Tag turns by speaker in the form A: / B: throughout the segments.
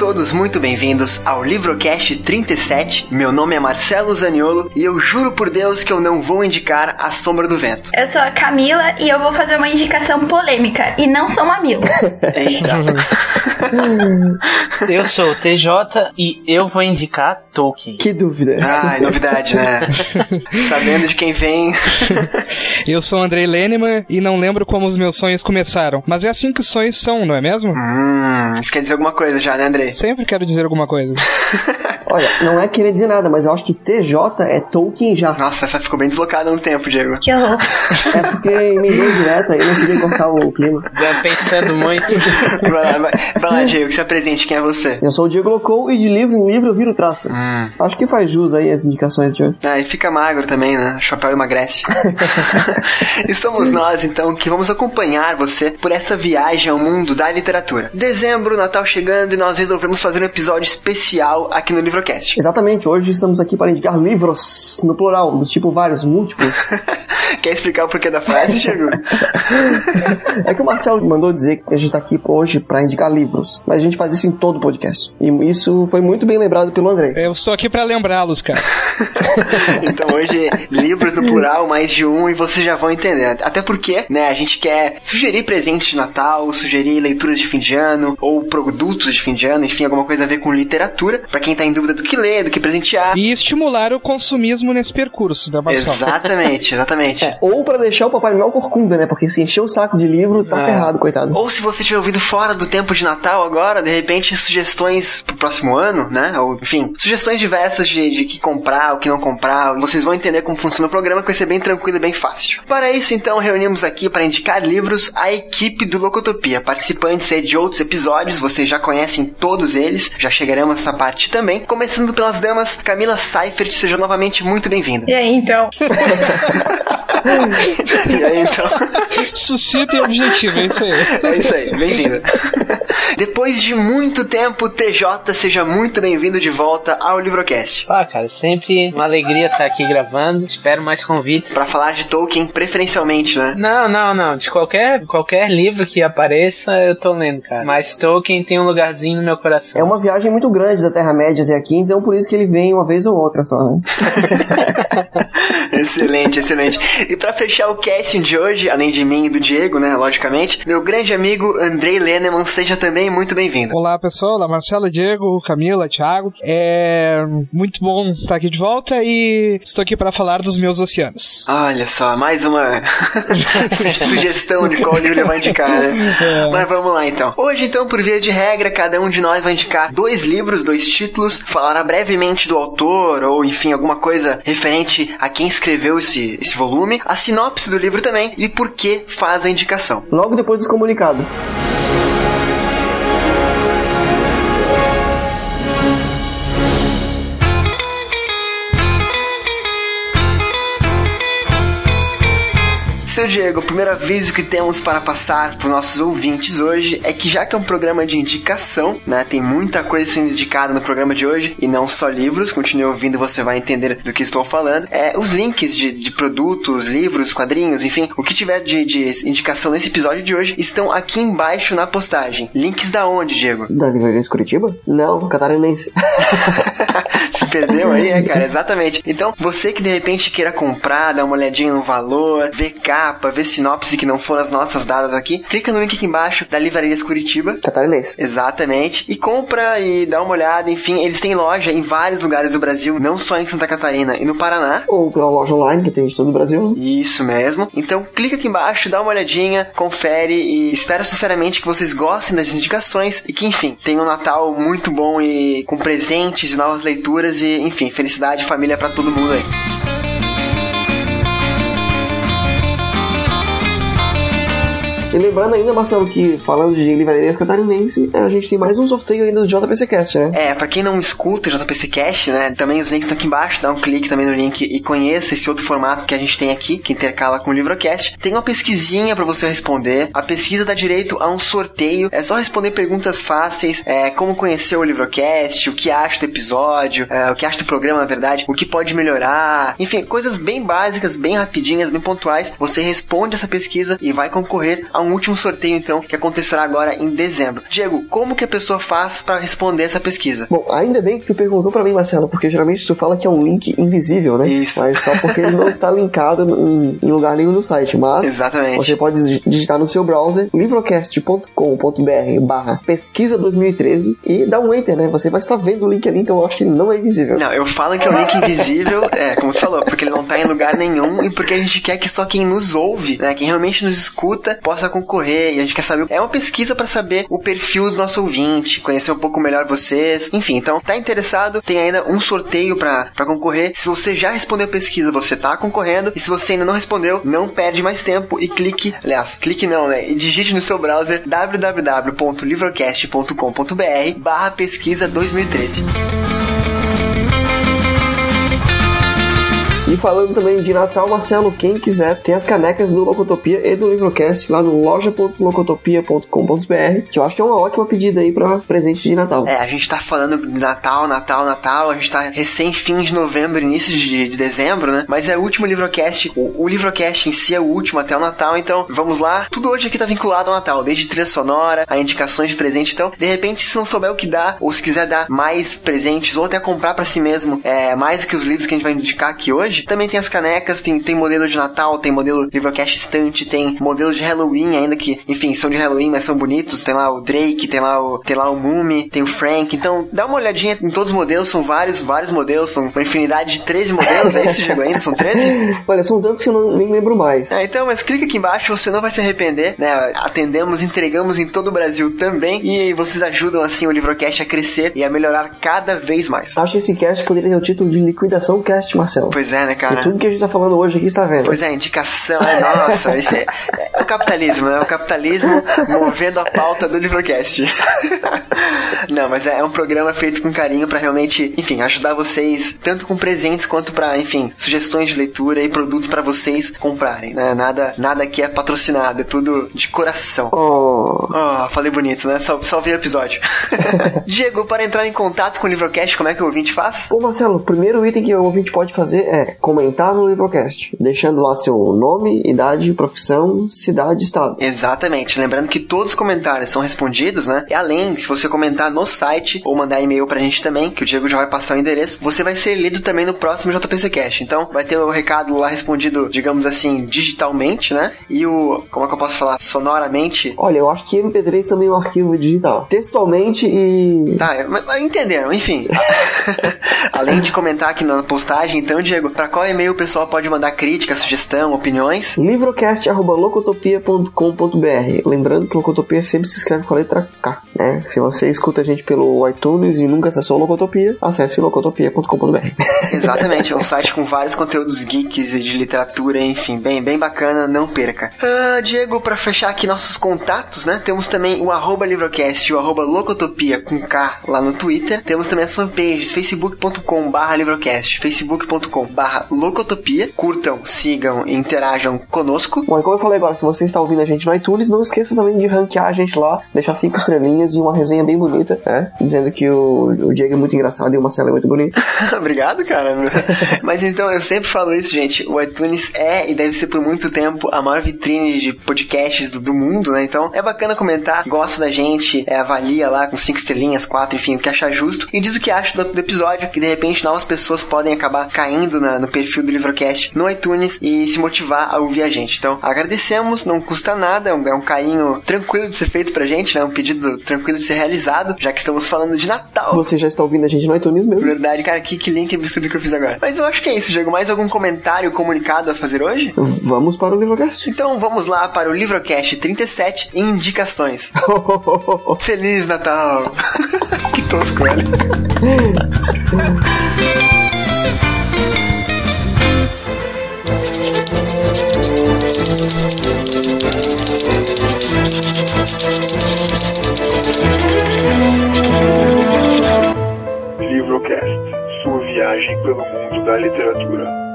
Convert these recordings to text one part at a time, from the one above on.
A: Todos muito bem-vindos ao Livrocast 37. Meu nome é Marcelo Zaniolo e eu juro por Deus que eu não vou indicar A Sombra do Vento.
B: Eu sou a Camila e eu vou fazer uma indicação polêmica e não sou mamilo.
A: Eita.
C: Eu sou o TJ e eu vou indicar Tolkien.
D: Que dúvida.
A: Ai, novidade, né? Sabendo de quem vem.
E: Eu sou o Andrei Leneman e não lembro como os meus sonhos começaram. Mas é assim que os sonhos são, não é mesmo?
A: Hum, isso quer dizer alguma coisa já, né, Andrei?
E: Sempre quero dizer alguma coisa.
D: Olha, não é querer dizer nada, mas eu acho que TJ é Tolkien já.
A: Nossa, essa ficou bem deslocada no tempo, Diego.
B: Que horror.
D: É porque emendou direto aí, não queria cortar o clima.
C: Já Pensando muito.
A: Vai lá, vai, vai lá, Diego, que se apresente, quem é você?
D: Eu sou o Diego Locou e de livro em livro eu viro traça.
A: Hum.
D: Acho que faz jus aí as indicações de hoje.
A: Ah, e fica magro também, né? O chapéu emagrece. e somos nós, então, que vamos acompanhar você por essa viagem ao mundo da literatura. Dezembro, Natal chegando e nós resolvemos fazer um episódio especial aqui no Livrocast.
D: Exatamente, hoje estamos aqui para indicar livros, no plural, do tipo vários, múltiplos.
A: Quer explicar o porquê da frase, Diego?
D: É que o Marcelo mandou dizer que a gente tá aqui hoje para indicar livros, mas a gente faz isso em todo o podcast. E isso foi muito bem lembrado pelo André.
E: Eu estou aqui pra lembrá-los, cara.
A: então hoje, livros no plural, mais de um, e vocês já vão entender. Até porque, né, a gente quer sugerir presentes de Natal, sugerir leituras de fim de ano, ou produtos de fim de ano, enfim, alguma coisa a ver com literatura, pra quem tá em dúvida do que ler, do que presentear.
E: E estimular o consumismo nesse percurso da Marcelo.
A: Exatamente, exatamente.
D: É, ou para deixar o Papai Noel corcunda, né? Porque se encher o saco de livro, tá
C: É.
D: ferrado, coitado.
A: Ou se você estiver ouvindo fora do tempo de Natal agora, de repente sugestões pro próximo ano, né? Ou, enfim, sugestões diversas de, de que comprar, o que não comprar. Vocês vão entender como funciona o programa, que vai ser bem tranquilo e bem fácil. Para isso, então, reunimos aqui para indicar livros a equipe do Locotopia. Participantes aí de outros episódios, vocês já conhecem todos eles, já chegaremos nessa parte também. Começando pelas damas, Camila Seifert, seja novamente muito bem-vinda.
B: E aí, então?
A: E aí, então...
E: Sucinto e objetivo, é isso aí.
A: É isso aí, bem-vindo. Depois de muito tempo, TJ, seja muito bem-vindo de volta ao Livrocast.
C: Ah, cara, sempre uma alegria estar aqui gravando. Espero mais convites.
A: Pra falar de Tolkien, preferencialmente, né?
C: Não, não, não. De qualquer, qualquer livro que apareça, eu tô lendo, cara. Mas Tolkien tem um lugarzinho no meu coração.
D: É uma viagem muito grande da Terra-média até aqui, então por isso que ele vem uma vez ou outra só, né?
A: excelente, excelente. E pra fechar o casting de hoje, além de mim e do Diego, né, logicamente, meu grande amigo Andrei Leneman, seja também muito bem-vindo.
E: Olá, pessoal. Olá, Marcelo, Diego, Camila, Thiago. É muito bom estar aqui de volta e estou aqui para falar dos meus oceanos.
A: Olha só, mais uma su- sugestão de qual livro vai indicar, né?
E: É.
A: Mas vamos lá então. Hoje, então, por via de regra, cada um de nós vai indicar dois livros, dois títulos, falará brevemente do autor, ou enfim, alguma coisa referente a quem escreveu esse, esse volume, a sinopse do livro também e por que faz a indicação.
D: Logo depois dos comunicados.
A: Seu Diego, o primeiro aviso que temos para passar para os nossos ouvintes hoje é que já que é um programa de indicação, né, tem muita coisa sendo indicada no programa de hoje e não só livros, continue ouvindo você vai entender do que estou falando. É, os links de, de produtos, livros, quadrinhos, enfim, o que tiver de, de indicação nesse episódio de hoje estão aqui embaixo na postagem. Links da onde, Diego?
D: Da Livraria Curitiba? Não, catarinense.
A: Se perdeu aí, é, cara? Exatamente. Então, você que de repente queira comprar, dar uma olhadinha no valor, ver capa, ver sinopse que não foram as nossas dadas aqui, clica no link aqui embaixo da Livrarias Curitiba.
D: Catarinense.
A: Exatamente. E compra e dá uma olhada. Enfim, eles têm loja em vários lugares do Brasil, não só em Santa Catarina e no Paraná.
D: Ou pela loja online que tem de todo o Brasil.
A: Isso mesmo. Então clica aqui embaixo, dá uma olhadinha, confere e espero sinceramente que vocês gostem das indicações e que, enfim, tenham um Natal muito bom e com presentes e novas leituras e, enfim, felicidade e família pra todo mundo aí.
D: E lembrando ainda, Marcelo, que falando de livrarias catarinense, a gente tem mais um sorteio ainda do JPCcast, né?
A: É, pra quem não escuta o JPC Cast, né, também os links estão aqui embaixo, dá um clique também no link e conheça esse outro formato que a gente tem aqui, que intercala com o Livrocast. Tem uma pesquisinha pra você responder. A pesquisa dá direito a um sorteio. É só responder perguntas fáceis, é, como conhecer o Livrocast, o que acha do episódio, é, o que acha do programa, na verdade, o que pode melhorar. Enfim, coisas bem básicas, bem rapidinhas, bem pontuais. Você responde essa pesquisa e vai concorrer a a um último sorteio, então, que acontecerá agora em dezembro. Diego, como que a pessoa faz para responder essa pesquisa?
D: Bom, ainda bem que tu perguntou para mim, Marcelo, porque geralmente tu fala que é um link invisível, né?
A: Isso.
D: Mas só porque ele não está linkado em, em lugar nenhum no site. Mas
A: Exatamente.
D: você pode digitar no seu browser livrocast.com.br barra pesquisa 2013 e dar um enter, né? Você vai estar vendo o link ali, então eu acho que ele não é invisível.
A: Não, eu falo que é um link invisível, é, como tu falou, porque ele não tá em lugar nenhum e porque a gente quer que só quem nos ouve, né, quem realmente nos escuta, possa concorrer. E a gente quer saber. É uma pesquisa para saber o perfil do nosso ouvinte, conhecer um pouco melhor vocês. Enfim, então, tá interessado? Tem ainda um sorteio para concorrer. Se você já respondeu a pesquisa, você tá concorrendo. E se você ainda não respondeu, não perde mais tempo e clique, aliás, clique não, né? E digite no seu browser www.livrocast.com.br barra pesquisa 2013.
D: Falando também de Natal, Marcelo, quem quiser, tem as canecas do Locotopia e do Livrocast lá no loja.locotopia.com.br, que eu acho que é uma ótima pedida aí para presente de Natal.
A: É, a gente tá falando de Natal, Natal, Natal, a gente tá recém fim de novembro, início de, de dezembro, né? Mas é o último Livrocast, o, o Livrocast em si é o último até o Natal, então vamos lá. Tudo hoje aqui tá vinculado ao Natal, desde trilha sonora, a indicações de presente, então, de repente, se não souber o que dá, ou se quiser dar mais presentes, ou até comprar para si mesmo, é, mais do que os livros que a gente vai indicar aqui hoje, também tem as canecas, tem, tem modelo de Natal, tem modelo Livrocast estante, tem modelo de Halloween, ainda que, enfim, são de Halloween, mas são bonitos. Tem lá o Drake, tem lá o, tem lá o Mumi, tem o Frank. Então, dá uma olhadinha em todos os modelos, são vários, vários modelos, são uma infinidade de 13 modelos. É isso, chegou ainda? São 13?
D: Olha, são tantos que eu não, nem lembro mais.
A: É, então, mas clica aqui embaixo, você não vai se arrepender, né? Atendemos, entregamos em todo o Brasil também e vocês ajudam assim o Livrocast a crescer e a melhorar cada vez mais.
D: Acho que esse cast poderia ter o título de Liquidação Cast, Marcelo.
A: Pois é, né,
D: E
A: cara?
D: tudo que a gente tá falando hoje aqui está vendo.
A: Pois é, indicação, é, nossa, isso é, é o capitalismo, né? O capitalismo movendo a pauta do Livrocast. Não, mas é, é um programa feito com carinho pra realmente, enfim, ajudar vocês, tanto com presentes quanto pra, enfim, sugestões de leitura e produtos pra vocês comprarem, né? Nada, nada aqui é patrocinado, é tudo de coração.
D: Oh,
A: Oh, falei bonito, né? Sal, salvei o episódio. Diego, para entrar em contato com o Livrocast, como é que o ouvinte faz?
D: Ô Marcelo, o primeiro item que o ouvinte pode fazer é comentar no Livrocast, deixando lá seu nome, idade, profissão, cidade, estado.
A: Exatamente. Lembrando que todos os comentários são respondidos, né? E além, se você comentar no site ou mandar e-mail pra gente também, que o Diego já vai passar o endereço, você vai ser lido também no próximo JPC Cast. Então, vai ter o recado lá respondido, digamos assim, digitalmente, né? E o, como é que eu posso falar? Sonoramente.
D: Olha, eu acho que MP3 também é um arquivo digital. Textualmente e.
A: Tá, mas entenderam, enfim. Além de comentar aqui na postagem, então, Diego, pra qual e-mail o pessoal pode mandar crítica, sugestão, opiniões?
D: livrocast.locotopia.com.br Lembrando que Locotopia sempre se escreve com a letra K, né? Se você escuta a gente pelo iTunes e nunca acessou Locotopia, acesse locotopia.com.br.
A: Exatamente, é um site com vários conteúdos geeks e de literatura, enfim, bem, bem bacana, não perca. Ah, Diego, pra fechar aqui nossos contatos, né? Temos também o arroba Livrocast e o arroba Locotopia com K lá no Twitter. Temos também as fanpages, facebook.com barra Livrocast, facebook.com barra Locotopia. Curtam, sigam e interajam conosco.
D: Bom, e como eu falei agora, se você está ouvindo a gente no iTunes, não esqueça também de ranquear a gente lá, deixar cinco estrelinhas e uma resenha bem bonita, né? Dizendo que o, o Diego é muito engraçado e o Marcelo é muito bonito.
A: Obrigado, cara. Mas então, eu sempre falo isso, gente. O iTunes é e deve ser por muito tempo a maior vitrine de podcasts do, do mundo, né? Então, é bacana comentar, gosta da gente, é, avalia lá com cinco estrelinhas, quatro, enfim, o que achar justo. E diz o que acha do, do episódio, que de repente novas pessoas podem acabar caindo na- no perfil do Livrocast no iTunes e se motivar a ouvir a gente. Então, agradecemos, não custa nada, é um, é um carinho tranquilo de ser feito pra gente, né? Um pedido tranquilo de ser realizado, já que estamos falando de Natal.
D: Você já está ouvindo a gente no iTunes mesmo.
A: Verdade, cara, que, que link absurdo que eu fiz agora. Mas eu acho que é isso, Diego. Mais algum comentário, comunicado a fazer hoje?
D: Vamos para o Livrocast.
A: Então vamos lá para o Livrocast 37 Indicações. Feliz Natal! que tosco, olha.
F: Livrocast, sua viagem pelo mundo da literatura.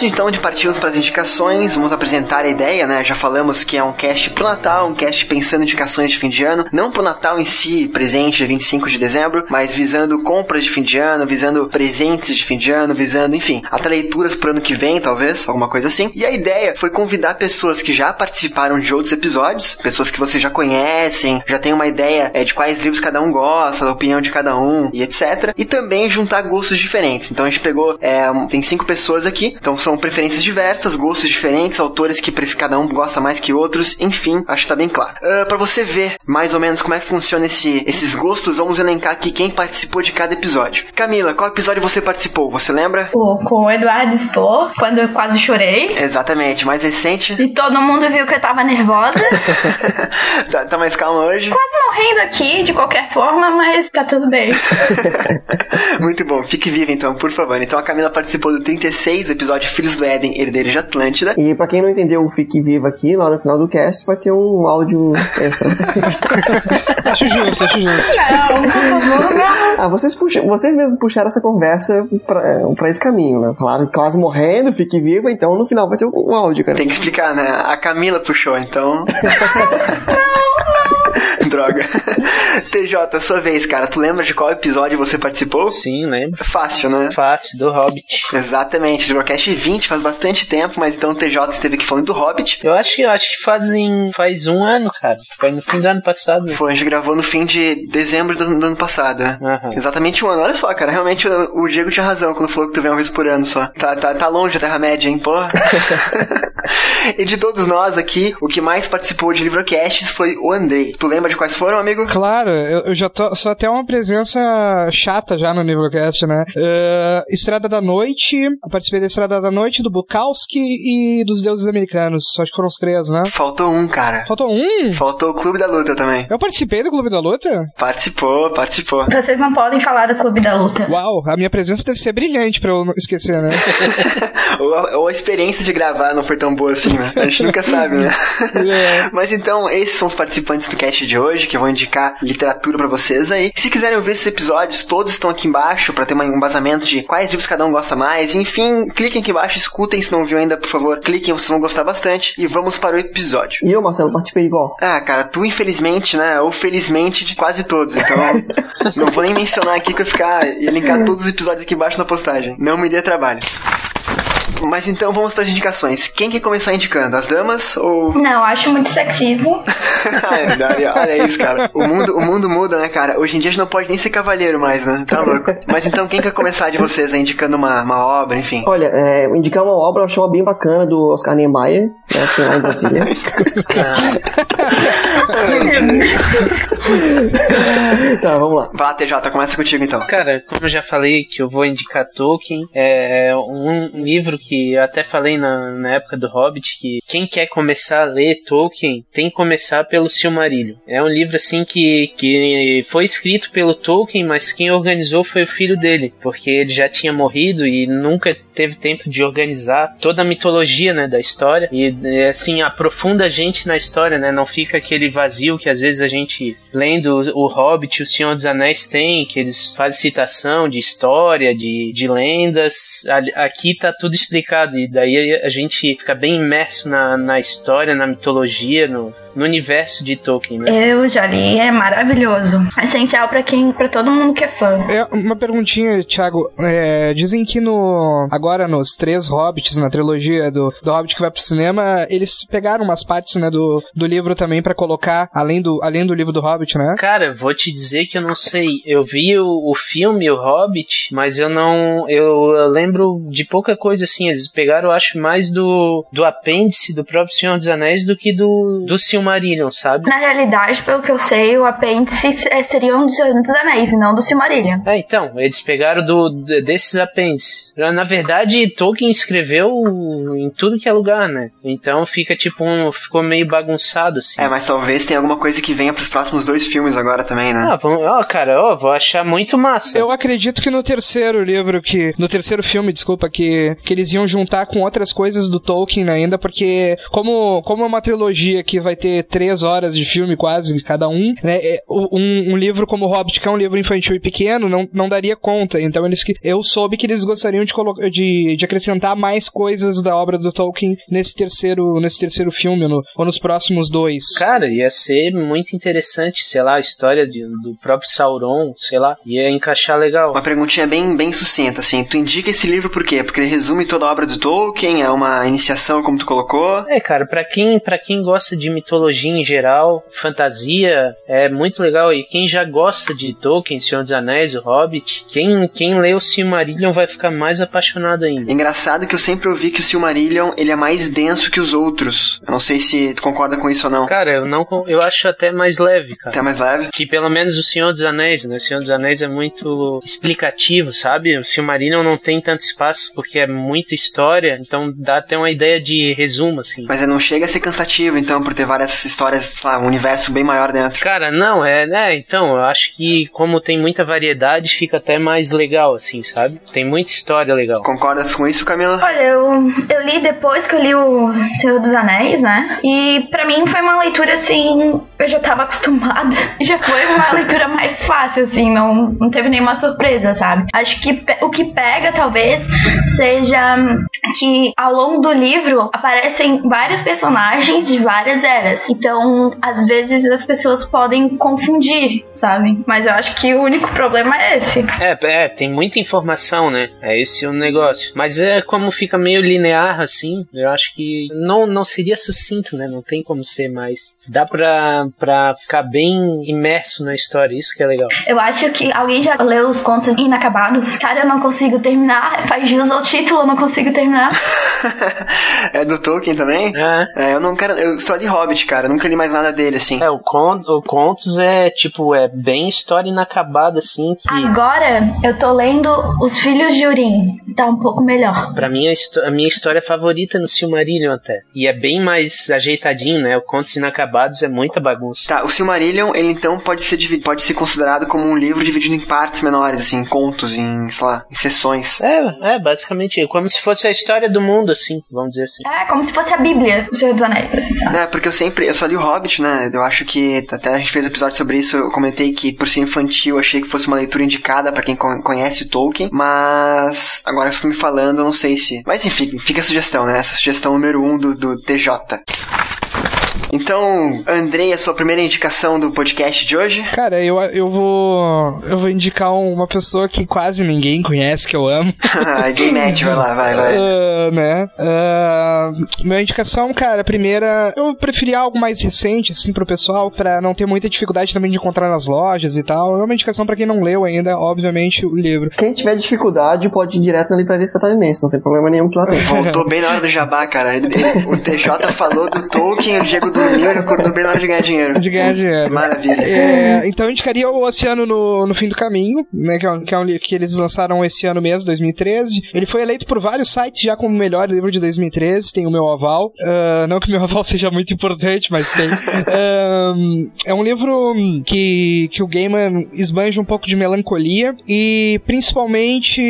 A: Antes então de partirmos para as indicações, vamos apresentar a ideia, né? Já falamos que é um cast pro Natal, um cast pensando em indicações de fim de ano, não pro Natal em si, presente dia 25 de dezembro, mas visando compras de fim de ano, visando presentes de fim de ano, visando, enfim, até leituras pro ano que vem, talvez, alguma coisa assim. E a ideia foi convidar pessoas que já participaram de outros episódios, pessoas que você já conhecem, já tem uma ideia é, de quais livros cada um gosta, da opinião de cada um e etc. E também juntar gostos diferentes. Então a gente pegou, é, tem cinco pessoas aqui, então são preferências diversas, gostos diferentes, autores que cada um gosta mais que outros, enfim, acho que tá bem claro. Uh, para você ver mais ou menos como é que funciona esse, esses gostos, vamos elencar aqui quem participou de cada episódio. Camila, qual episódio você participou? Você lembra?
B: O, com o Eduardo Spor, quando eu quase chorei.
A: Exatamente, mais recente.
B: E todo mundo viu que eu tava nervosa.
A: tá, tá mais calma hoje?
B: Quase morrendo aqui, de qualquer forma, mas tá tudo bem.
A: Muito bom, fique viva então, por favor. Então a Camila participou do 36, episódio Filhos do Éden, Herdeiro de Atlântida.
D: E pra quem não entendeu o Fique Viva aqui, lá no final do cast vai ter um áudio extra.
E: acho justo, acho justo.
B: Não, por favor, não.
D: Ah, vocês, puxam, vocês mesmos puxaram essa conversa pra, pra esse caminho, né? Falaram quase morrendo, fique viva, então no final vai ter um áudio, cara.
A: Tem que explicar, né? A Camila puxou, então. Droga. TJ, sua vez, cara. Tu lembra de qual episódio você participou?
C: Sim, lembro.
A: Fácil, né?
C: Fácil, do Hobbit.
A: Exatamente. Librocast 20 faz bastante tempo, mas então o TJ esteve aqui falando do Hobbit.
C: Eu acho que, eu acho que fazem, faz um ano, cara. Foi no fim do ano passado.
A: Foi, a gente gravou no fim de dezembro do, do ano passado?
C: Uhum.
A: Exatamente um ano. Olha só, cara. Realmente o, o Diego tinha razão quando falou que tu vem uma vez por ano só. Tá, tá, tá longe a Terra-média, hein, porra? e de todos nós aqui, o que mais participou de Livrocasts foi o Andrei. Tu lembra de quais foram, amigo?
E: Claro, eu, eu já tô, sou até uma presença chata já no Nivelcast, né? Uh, Estrada da Noite, eu participei da Estrada da Noite, do Bukowski e dos Deuses Americanos. Acho que foram os três, né?
A: Faltou um, cara.
E: Faltou um?
A: Faltou o Clube da Luta também.
E: Eu participei do Clube da Luta?
A: Participou, participou.
B: Vocês não podem falar do Clube da Luta.
E: Uau, a minha presença deve ser brilhante pra eu não esquecer, né?
A: ou, a, ou, a, experiência de gravar não foi tão boa assim, né? A gente nunca sabe, né? É. Mas então, esses são os participantes do cast de hoje, que eu vou indicar literatura para vocês aí. Se quiserem ouvir esses episódios, todos estão aqui embaixo para ter um embasamento de quais livros cada um gosta mais. Enfim, cliquem aqui embaixo, escutem. Se não viu ainda, por favor, cliquem, vocês vão gostar bastante. E vamos para o episódio.
D: E eu, Marcelo, participei igual.
A: Ah, cara, tu infelizmente, né? Ou felizmente de quase todos. Então, não vou nem mencionar aqui que eu ficar e linkar todos os episódios aqui embaixo na postagem. Não me dê trabalho. Mas então vamos para as indicações. Quem quer começar indicando? As damas ou.
B: Não, acho muito sexismo.
A: olha isso, cara. O mundo, o mundo muda, né, cara? Hoje em dia a gente não pode nem ser cavaleiro mais, né? Tá louco. Mas então quem quer começar de vocês, aí, indicando uma, uma obra, enfim?
D: Olha, é, indicar uma obra eu achei uma bem bacana do Oscar Niemeyer, né, que é lá em Brasília. tá, vamos lá.
A: Vai lá, TJ, começa contigo então.
C: Cara, como eu já falei que eu vou indicar Tolkien, é um livro que eu até falei na, na época do Hobbit, que quem quer começar a ler Tolkien tem que começar pelo Silmarillion. É um livro assim que, que foi escrito pelo Tolkien, mas quem organizou foi o filho dele, porque ele já tinha morrido e nunca teve tempo de organizar toda a mitologia né, da história e assim aprofunda a gente na história, né? Não fica aquele vazio que às vezes a gente lendo o Hobbit, o Senhor dos Anéis tem, que eles fazem citação de história, de, de lendas. Aqui tá tudo explicado e daí a gente fica bem imerso na, na história, na mitologia, no, no universo de Tolkien, né?
B: Eu já li, é maravilhoso. Essencial para quem, para todo mundo que é fã.
E: É uma perguntinha, Thiago. É, dizem que no agora nos três Hobbits na trilogia do, do Hobbit que vai pro cinema, eles pegaram umas partes, né, do, do livro também para colocar além do além do livro do Hobbit, né?
C: Cara, vou te dizer que eu não sei. Eu vi o, o filme o Hobbit, mas eu não eu, eu lembro de pouca coisa assim. Eles pegaram, eu acho, mais do do apêndice do próprio Senhor dos Anéis do que do do Silmarillion, sabe?
B: Na realidade, pelo que eu sei, o apêndice é, seria um dos, dos Anéis, e não do Silmarillion.
C: É, então, eles pegaram do, desses apêndices. Na verdade, Tolkien escreveu em tudo que é lugar, né? Então fica tipo um. ficou meio bagunçado, assim.
A: É, mas talvez tenha alguma coisa que venha pros próximos dois filmes agora também, né?
C: Ah, vamos, ó, cara, ó, vou achar muito massa.
E: Eu acredito que no terceiro livro, que. No terceiro filme, desculpa, que, que eles iam juntar com outras coisas do Tolkien ainda, porque como, como é uma trilogia que vai ter ter três horas de filme quase cada um, né? É, um, um livro como o Hobbit, que é um livro infantil e pequeno, não, não daria conta. Então eles que eu soube que eles gostariam de, de, de acrescentar mais coisas da obra do Tolkien nesse terceiro, nesse terceiro filme, no, ou nos próximos dois.
C: Cara, ia ser muito interessante, sei lá, a história de, do próprio Sauron, sei lá, ia encaixar legal.
A: Uma perguntinha bem, bem sucinta, assim. Tu indica esse livro por quê? Porque ele resume toda a obra do Tolkien, é uma iniciação, como tu colocou?
C: É, cara, para quem, pra quem gosta de mitologia em geral, fantasia, é muito legal. E quem já gosta de Tolkien, Senhor dos Anéis, o Hobbit, quem, quem lê o Silmarillion vai ficar mais apaixonado ainda.
A: Engraçado que eu sempre ouvi que o Silmarillion, ele é mais denso que os outros. Eu não sei se tu concorda com isso ou não.
C: Cara, eu não eu acho até mais leve, cara.
A: Até mais leve?
C: Que pelo menos o Senhor dos Anéis, né? O Senhor dos Anéis é muito explicativo, sabe? O Silmarillion não tem tanto espaço porque é muita história, então dá até uma ideia de resumo, assim.
A: Mas não chega a ser cansativo, então, por ter várias histórias, sei lá, um universo bem maior dentro.
C: Cara, não, é, né? Então, eu acho que como tem muita variedade, fica até mais legal, assim, sabe? Tem muita história legal.
A: Concordas com isso, Camila?
B: Olha, eu, eu li depois que eu li o Senhor dos Anéis, né? E para mim foi uma leitura assim, eu já tava acostumada. Já foi uma leitura mais fácil, assim, não, não teve nenhuma surpresa, sabe? Acho que o que pega talvez seja que ao longo do livro aparecem vários personagens de várias eras. Então, às vezes as pessoas podem confundir, sabe? Mas eu acho que o único problema é esse.
C: É, é tem muita informação, né? É esse o negócio. Mas é como fica meio linear assim, eu acho que não, não seria sucinto, né? Não tem como ser mais. Dá pra, pra ficar bem imerso na história, isso que é legal.
B: Eu acho que alguém já leu os contos inacabados. Cara, eu não consigo terminar. Faz jus ao título, eu não consigo terminar.
A: é do Tolkien também?
C: É.
A: é. eu não quero. Eu só li Hobbit, cara. Eu nunca li mais nada dele, assim.
C: É, o, con, o Contos é, tipo, é bem história inacabada, assim. Que...
B: Agora, eu tô lendo Os Filhos de Urim. Tá um pouco melhor.
C: Pra mim, a, a minha história favorita no Silmarillion, até. E é bem mais ajeitadinho, né? O Contos Inacabados é muita bagunça.
A: Tá, o Silmarillion, ele então pode ser, pode ser considerado como um livro dividido em partes menores, assim, em contos, em, sei lá, em sessões.
C: É, é, basicamente, como se fosse a história do mundo, assim, vamos dizer assim.
B: É, como se fosse a Bíblia do Senhor dos Anéis, assim, sabe?
A: É, porque eu sempre, eu só li o Hobbit, né? Eu acho que, até a gente fez um episódio sobre isso, eu comentei que por ser infantil, eu achei que fosse uma leitura indicada para quem conhece Tolkien, mas agora que você me falando, eu não sei se... Mas enfim, fica a sugestão, né? Essa sugestão número um do, do TJ. Então, Andrei, a sua primeira indicação do podcast de hoje?
E: Cara, eu, eu vou. Eu vou indicar uma pessoa que quase ninguém conhece, que eu amo.
A: Game Match, vai lá, vai, vai.
E: Uh, né? Uh, minha indicação, cara, primeira, eu preferi algo mais recente, assim, pro pessoal, pra não ter muita dificuldade também de encontrar nas lojas e tal. É uma indicação pra quem não leu ainda, obviamente, o livro.
D: Quem tiver dificuldade pode ir direto na livraria catarinense, não tem problema nenhum que lá tem.
A: Voltou bem na hora do jabá, cara. O TJ falou do Tolkien, o Diego dormiu e acordou bem na hora de ganhar dinheiro.
E: De ganhar dinheiro.
A: Maravilha.
E: É, então eu indicaria o Oceano no, no Fim do Caminho, né? Que, é um, que, é um, que eles lançaram esse ano mesmo, 2013. Ele foi eleito por vários sites já como o melhor livro de 2013, tem o meu aval. Uh, não que o meu aval seja muito importante, mas tem. Uh, é um livro que, que o Gaiman esbanja um pouco de melancolia e principalmente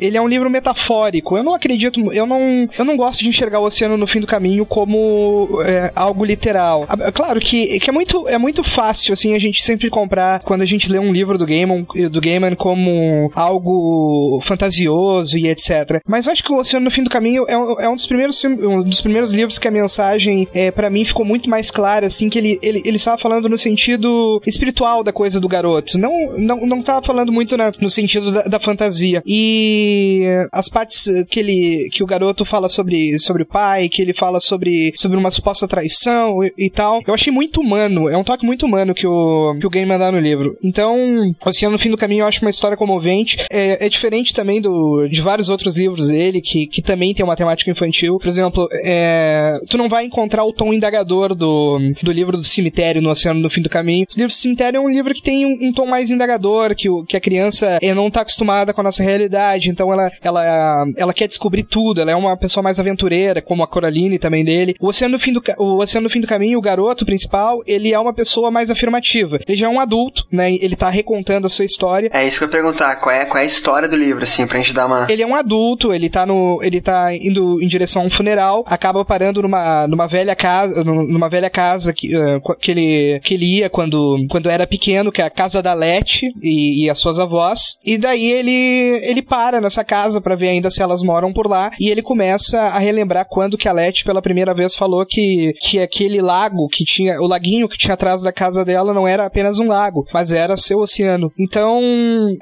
E: ele é um livro metafórico. Eu não acredito, eu não, eu não gosto de enxergar o Oceano no Fim do Caminho como é, algo literal. Claro que, que é, muito, é muito fácil, assim, a gente sempre comprar quando a gente lê um livro do Gaiman, do Gaiman como algo fantasioso e etc. Mas eu acho que o Oceano no Fim do Caminho é, é um dos primeiros um dos primeiros livros que a mensagem, é, para mim, ficou muito mais clara, assim, que ele, ele, ele estava falando no sentido espiritual da coisa do garoto. Não, não, não estava falando muito na, no sentido da, da fantasia. E as partes que ele, que o garoto fala sobre, sobre o pai, que ele fala sobre, sobre uma suposta traição e, e tal, eu achei muito humano. É um toque muito humano que o, que o game dá no livro. Então, Oceano no Fim do Caminho eu acho uma história comovente. É, é diferente também do, de vários outros livros dele, que, que também tem uma temática infantil. Por exemplo, é, tu não vai encontrar o tom indagador do, do livro do cemitério no Oceano no Fim do Caminho. O livro do cemitério é um livro que tem um, um tom mais indagador, que, o, que a criança é, não tá acostumada com a nossa realidade, então ela, ela, ela quer descobrir tudo, ela é uma pessoa mais aventureira, como a Coraline também dele. O Oceano no Fim do, o Oceano no Fim do Caminho, o garoto principal, ele é uma pessoa mais afirmativa. Ele já é um adulto, né? Ele tá recontando a sua história.
A: É isso que eu ia perguntar, qual é, qual é a história do livro, assim, pra gente dar uma.
E: Ele é um adulto, ele tá no. ele tá indo em direção a um funeral, acaba parando numa, numa velha casa, numa velha casa que, uh, que, ele, que ele ia quando, quando era pequeno, que é a casa da Lete e, e as suas avós. E daí ele, ele para nessa casa para ver ainda se elas moram por lá. E ele começa a relembrar quando que a Lete pela primeira vez falou que, que aquele lago que tinha, o laguinho que tinha atrás da casa dela não era apenas um lago, mas era seu oceano. Então,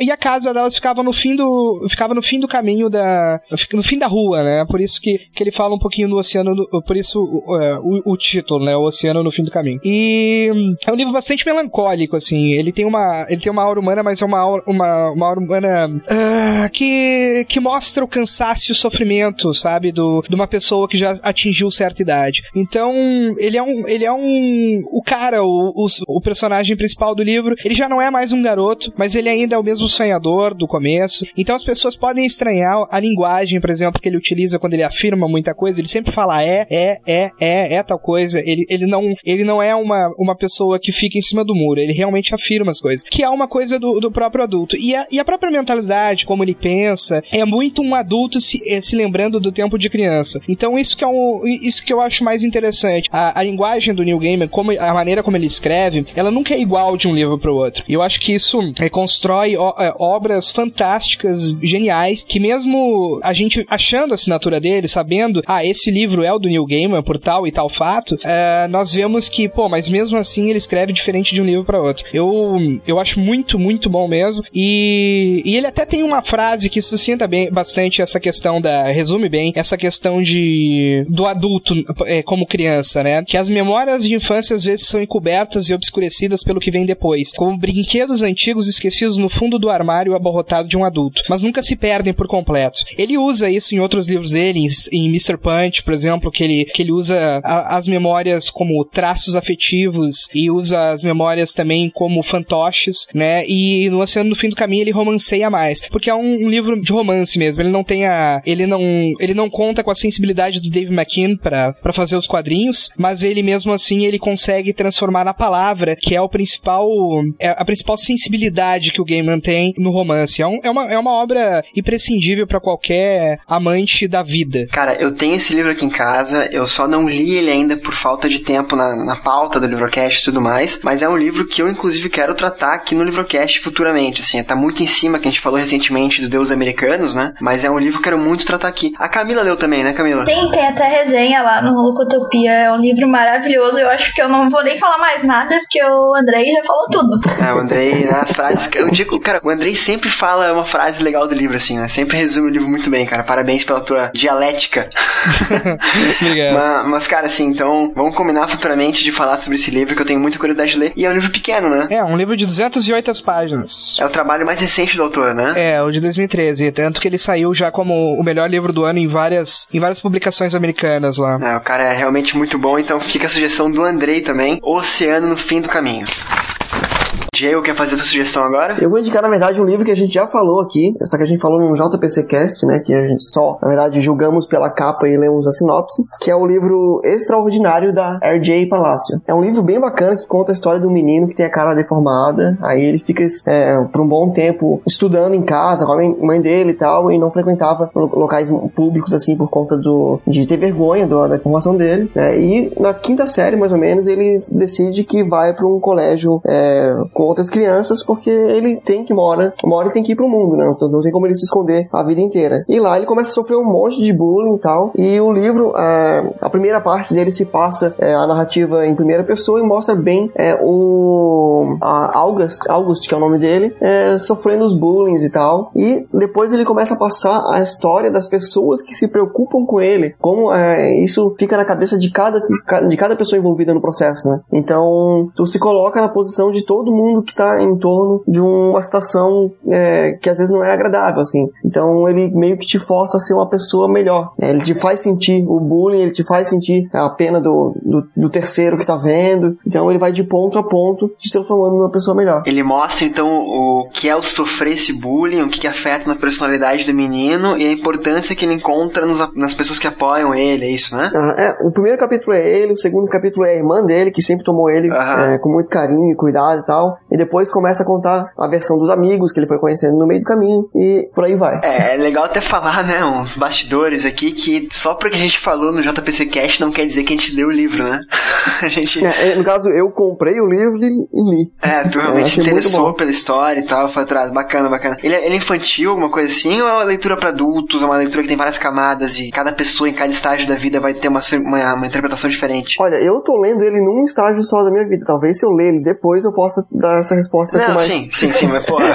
E: e a casa delas ficava no fim do, ficava no fim do caminho da, no fim da rua, né? Por isso que, que ele fala um pouquinho do oceano, por isso uh, o, o título, né? O oceano no fim do caminho. E é um livro bastante melancólico, assim. Ele tem uma, ele tem uma aura humana, mas é uma aura, uma, uma aura humana uh, que, que mostra o cansaço e o sofrimento, sabe? Do, de uma pessoa que já atingiu certa idade. Então, ele é um, ele é um, o cara, o, o, o personagem principal do livro, ele já não é mais um garoto, mas ele ainda é o mesmo sonhador do começo. Então as pessoas podem estranhar a linguagem, por exemplo, que ele utiliza quando ele afirma muita coisa. Ele sempre fala é, é, é, é, é tal coisa. Ele, ele, não, ele não é uma, uma pessoa que fica em cima do muro. Ele realmente afirma as coisas. Que é uma coisa do, do próprio adulto. E a, e a própria mentalidade, como ele pensa, é muito um adulto se, eh, se lembrando do tempo de criança. Então isso que é um, isso que eu acho mais interessante. A, a linguagem do Neil Gaiman, como, a maneira como ele escreve, ela nunca é igual de um livro para o outro. E eu acho que isso é, constrói ó, é, obras fantásticas, geniais, que mesmo a gente achando a assinatura dele, sabendo, ah, esse livro é o do Neil Gaiman por tal e tal fato, é, nós vemos que, pô, mas mesmo assim ele escreve diferente de um livro para outro. Eu, eu acho muito, muito bom mesmo. E, e ele até tem uma frase que suscita bem, bastante essa questão da. resume bem essa questão de do adulto é, como criança, né? Que as memórias de infância às vezes são encobertas e obscurecidas pelo que vem depois, como brinquedos antigos esquecidos no fundo do armário abarrotado de um adulto, mas nunca se perdem por completo. Ele usa isso em outros livros dele, em, Mr. Punch, por exemplo, que ele, que ele usa a, as memórias como traços afetivos e usa as memórias também como fantoches, né? E no Oceano no Fim do Caminho ele romanceia mais, porque é um, um livro de romance mesmo. Ele não tem a, ele não, ele não conta com a sensibilidade do Dave McKean para fazer os quadrinhos, mas ele mesmo assim ele consegue transformar na palavra, que é o principal, é a principal sensibilidade que o Gaiman tem no romance. É, um, é, uma, é uma obra imprescindível para qualquer amante da vida.
A: Cara, eu tenho esse livro aqui em casa, eu só não li ele ainda por falta de tempo na, na pauta do Livrocast e tudo mais, mas é um livro que eu inclusive quero tratar aqui no Livrocast futuramente, assim, tá muito em cima que a gente falou recentemente do Deus Americanos, né? Mas é um livro que eu quero muito tratar aqui. A Camila leu também, né, Camila?
B: Tem, tem até resenha lá no Locotopia, é um livro maravilhoso, eu acho que eu não vou nem falar mais nada, porque o Andrei já falou tudo.
A: É, o Andrei, né, as frases, eu digo, cara, o Andrei sempre fala uma frase legal do livro, assim, né? Sempre resume o livro muito bem, cara. Parabéns pela tua dialética.
E: Obrigado.
A: mas, mas, cara, assim, então, vamos combinar futuramente de falar sobre esse livro que eu tenho muita curiosidade de ler. E é um livro pequeno, né?
E: É, um livro de 208 páginas.
A: É o trabalho mais recente do autor, né?
E: É, o de 2013. Tanto que ele saiu já como o melhor livro do ano em várias, em várias publicações americanas lá.
A: É, o cara é realmente muito bom, então fica a sugestão do Andrei também, Oceano no Fim do Caminho. Diego, quer fazer a sua sugestão agora?
D: Eu vou indicar, na verdade, um livro que a gente já falou aqui, só que a gente falou no JPC Cast, né, que a gente só, na verdade, julgamos pela capa e lemos a sinopse, que é o livro Extraordinário da R.J. Palácio. É um livro bem bacana que conta a história do menino que tem a cara deformada, aí ele fica é, por um bom tempo estudando em casa com a mãe dele e tal, e não frequentava locais públicos, assim, por conta do, de ter vergonha do, da deformação dele, né, e na quinta série, mais ou menos, ele decide que vai para um colégio é, outras crianças, porque ele tem que mora, uma hora ele tem que ir pro mundo, né? Então não tem como ele se esconder a vida inteira. E lá ele começa a sofrer um monte de bullying e tal. E o livro, é, a primeira parte dele se passa é, a narrativa em primeira pessoa e mostra bem é, o August, August, que é o nome dele, é, sofrendo os bullying e tal. E depois ele começa a passar a história das pessoas que se preocupam com ele, como é, isso fica na cabeça de cada, de cada pessoa envolvida no processo, né? Então, tu se coloca na posição de todo mundo mundo que tá em torno de uma situação é, que às vezes não é agradável, assim. Então ele meio que te força a ser uma pessoa melhor. É, ele te faz sentir o bullying, ele te faz sentir a pena do, do, do terceiro que tá vendo. Então ele vai de ponto a ponto te transformando numa pessoa melhor.
A: Ele mostra então o que é o sofrer esse bullying, o que, que afeta na personalidade do menino e a importância que ele encontra nos, nas pessoas que apoiam ele, é isso, né?
D: Ah, é, o primeiro capítulo é ele, o segundo capítulo é a irmã dele, que sempre tomou ele é, com muito carinho e cuidado e tal. E depois começa a contar a versão dos amigos que ele foi conhecendo no meio do caminho e por aí vai.
A: É, é legal até falar, né, uns bastidores aqui que só porque a gente falou no JPC Cast não quer dizer que a gente leu o livro, né? A gente.
D: É, é, no caso, eu comprei o livro e, e li.
A: É, tu realmente se
D: achei muito
A: interessou pela história e tal, foi atrás. Bacana, bacana. Ele, é- ele é infantil, alguma coisa assim, ou é uma leitura pra adultos, é uma leitura que tem várias camadas e cada pessoa em cada estágio da vida vai ter uma, uma, uma interpretação diferente?
D: Olha, eu tô lendo ele num estágio só da minha vida. Talvez se eu ler ele depois eu possa dar essa resposta com
A: Não,
D: mais.
A: sim, sim, sim, mas porra.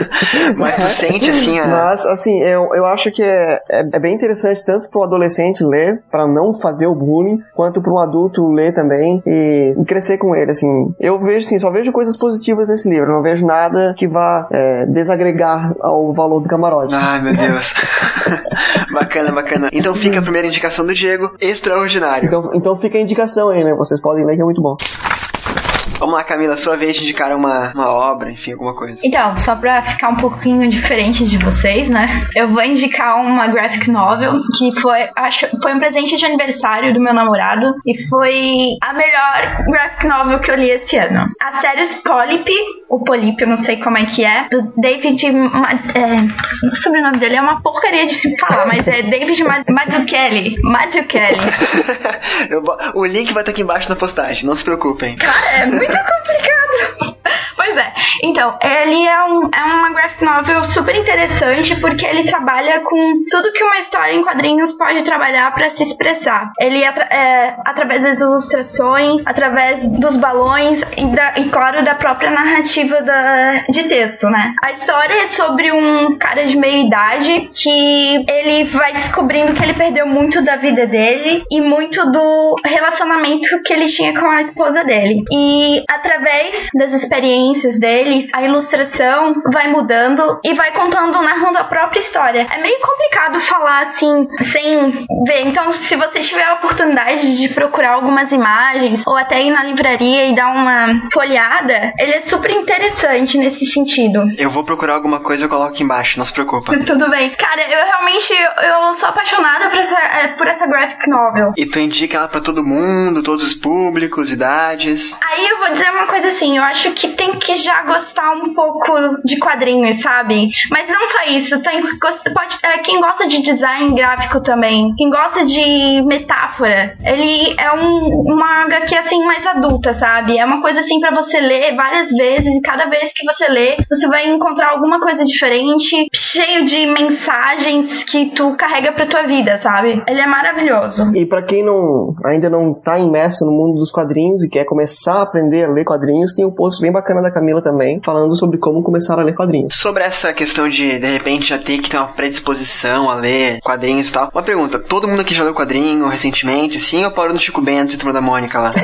A: mas tu sente assim a.
D: Mas, assim, eu, eu acho que é, é, é bem interessante tanto para um adolescente ler, para não fazer o bullying, quanto para um adulto ler também e, e crescer com ele, assim. Eu vejo, assim, só vejo coisas positivas nesse livro, não vejo nada que vá é, desagregar ao valor do camarote.
A: Ai, meu Deus. bacana, bacana. Então fica a primeira indicação do Diego, extraordinário.
D: Então, então fica a indicação aí, né? Vocês podem ler que é muito bom.
A: Vamos lá, Camila, sua vez de indicar uma, uma obra, enfim, alguma coisa.
B: Então, só pra ficar um pouquinho diferente de vocês, né? Eu vou indicar uma graphic novel que foi, acho, foi um presente de aniversário do meu namorado e foi a melhor graphic novel que eu li esse ano. A série Polyp, o Polyp, eu não sei como é que é, do David, é, o sobrenome dele é uma porcaria de se falar, mas é David Ma Mazzucchelli.
A: Bo- o link vai estar aqui embaixo na postagem, não se preocupem.
B: Cara, é muito complicado. Pois é. Então, ele é, um, é uma graphic novel super interessante porque ele trabalha com tudo que uma história em quadrinhos pode trabalhar para se expressar. Ele atra é, através das ilustrações, através dos balões e, da, e claro, da própria narrativa da, de texto, né? A história é sobre um cara de meia idade que ele vai descobrindo que ele perdeu muito da vida dele e muito do relacionamento que ele tinha com a esposa dele. E através das experiências deles, a ilustração vai mudando e vai contando, narrando a própria história. É meio complicado falar assim, sem ver. Então, se você tiver a oportunidade de procurar algumas imagens ou até ir na livraria e dar uma folhada, ele é super interessante nesse sentido.
A: Eu vou procurar alguma coisa, eu coloco aqui embaixo, não se preocupa.
B: Tudo bem. Cara, eu realmente eu sou apaixonada por essa, é, por essa graphic novel.
A: E tu indica ela pra todo mundo, todos os públicos, idades.
B: Aí eu vou dizer uma coisa assim, eu acho que tem que já gostar um pouco de quadrinhos, sabe? Mas não só isso, tem pode, é, quem gosta de design gráfico também, quem gosta de metáfora, ele é um, uma HQ assim mais adulta, sabe? É uma coisa assim pra você ler várias vezes e cada vez que você lê, você vai encontrar alguma coisa diferente, cheio de mensagens que tu carrega pra tua vida, sabe? Ele é maravilhoso.
D: E pra quem não, ainda não tá imerso no mundo dos quadrinhos e quer começar a aprender a ler quadrinhos, tem um post bem bacana da Camila também, falando sobre como começar a ler quadrinhos.
A: Sobre essa questão de, de repente, já ter que ter uma predisposição a ler quadrinhos e tal. Uma pergunta, todo mundo aqui já leu quadrinho recentemente, sim, ou parou no Chico Bento e Turma da Mônica lá?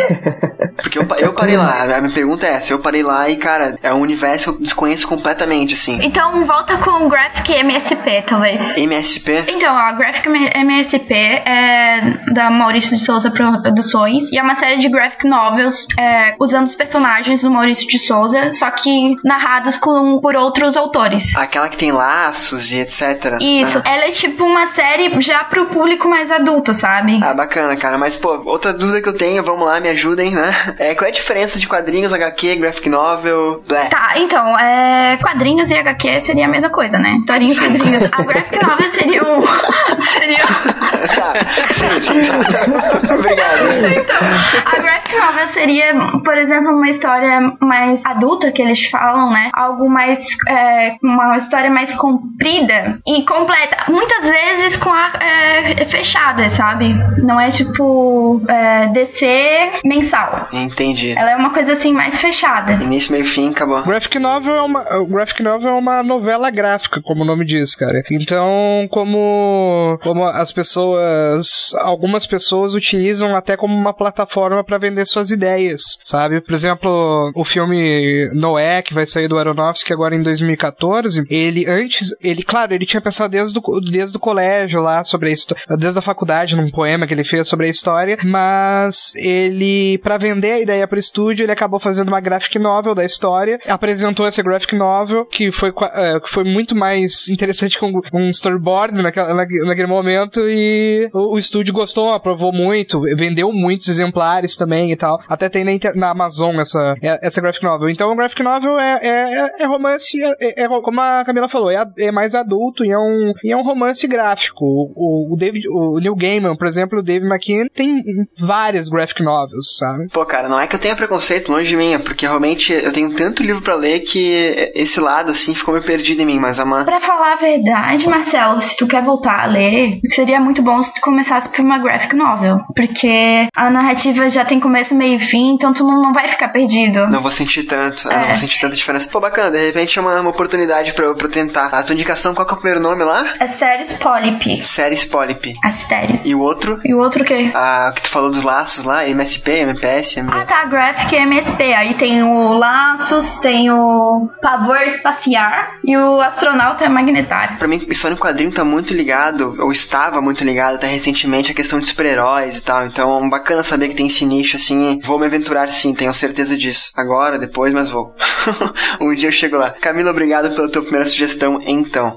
A: Porque eu, eu parei lá, a minha pergunta é essa, eu parei lá e, cara, é um universo que eu desconheço completamente, assim.
B: Então volta com o Graphic MSP, talvez.
A: MSP?
B: Então, a Graphic MSP é da Maurício de Souza Produções e é uma série de graphic novels é, usando os personagens do Maurício de Souza, só que narrados com, por outros autores.
A: Aquela que tem laços e etc.
B: Isso,
A: Ah.
B: ela é tipo uma série já pro público mais adulto, sabe?
A: Ah, bacana, cara. Mas, pô, outra dúvida que eu tenho, vamos lá, me ajudem, né? É, qual é a diferença de quadrinhos, HQ, graphic novel, blé?
B: Tá, então, é, quadrinhos e HQ seria a mesma coisa, né? Historinha em quadrinhos. A graphic novel seria um. seria
A: tá, sim, sim, tá. Obrigado.
B: Então, a graphic novel seria, por exemplo, uma história mais adulta que eles falam, né? Algo mais. é, uma história mais comprida e completa. Muitas vezes com a é, fechada, sabe? Não é tipo é, DC mensal.
A: Entendi.
B: Ela é uma coisa assim mais fechada.
A: Início, meio, fim, acabou.
E: Graphic novel é uma graphic novel é uma novela gráfica, como o nome diz, cara. Então, como como as pessoas algumas algumas pessoas utilizam até como uma plataforma para vender suas ideias, sabe? Por exemplo, o filme Noé, que vai sair do Aronofsky agora em 2014, ele antes, ele, claro, ele tinha pensado desde o, desde o colégio lá sobre a história, desde a faculdade, num poema que ele fez sobre a história, mas ele, para vender a ideia pro estúdio, ele acabou fazendo uma graphic novel da história, apresentou essa graphic novel, que foi, uh, que foi muito mais interessante que um, storyboard naquela, naquele momento, e o, o estúdio gostou, aprovou muito, vendeu muitos exemplares também e tal. Até tem na, na Amazon essa, essa graphic novel. Então, o graphic novel é, é, é romance, é, é, como a Camila falou, é, é mais adulto e é um, e é um romance gráfico. O, o, David, o Neil Gaiman, por exemplo, o David McKean, tem várias graphic novels, sabe?
A: Pô, cara, não é que eu tenha preconceito longe de mim, é porque realmente eu tenho tanto livro para ler que esse lado, assim, ficou meio perdido em mim, mas a uma...
B: Pra falar a verdade, Marcelo, se tu quer voltar a ler, seria muito bom se tu começasse por uma graphic novel, porque a narrativa já tem começo, meio e fim, então tu não, não vai ficar perdido.
A: Não vou sentir tanto, é. não vou sentir tanta diferença. Pô, bacana, de repente é uma, uma oportunidade pra eu, pra eu tentar. A tua indicação, qual que é o primeiro nome lá?
B: É Séries Polyp.
A: Séries Polyp.
B: Astério.
A: E o outro?
B: E o outro o quê?
A: Ah, o que tu falou dos laços lá, MSP, MPS,
B: MD. Ah, tá, Graphic e MSP. Aí tem o Laços, tem o Pavor Espaciar e o Astronauta Magnetário.
A: Pra mim, história em quadrinho tá muito ligado, ou estava muito ligado até recentemente, a questão de super-heróis e tal. Então, bacana saber que tem esse nicho, assim. Vou me aventurar sim, tenho certeza disso. Agora, depois, mas vou. um dia eu chego lá. Camila, obrigado pela tua primeira sugestão, então.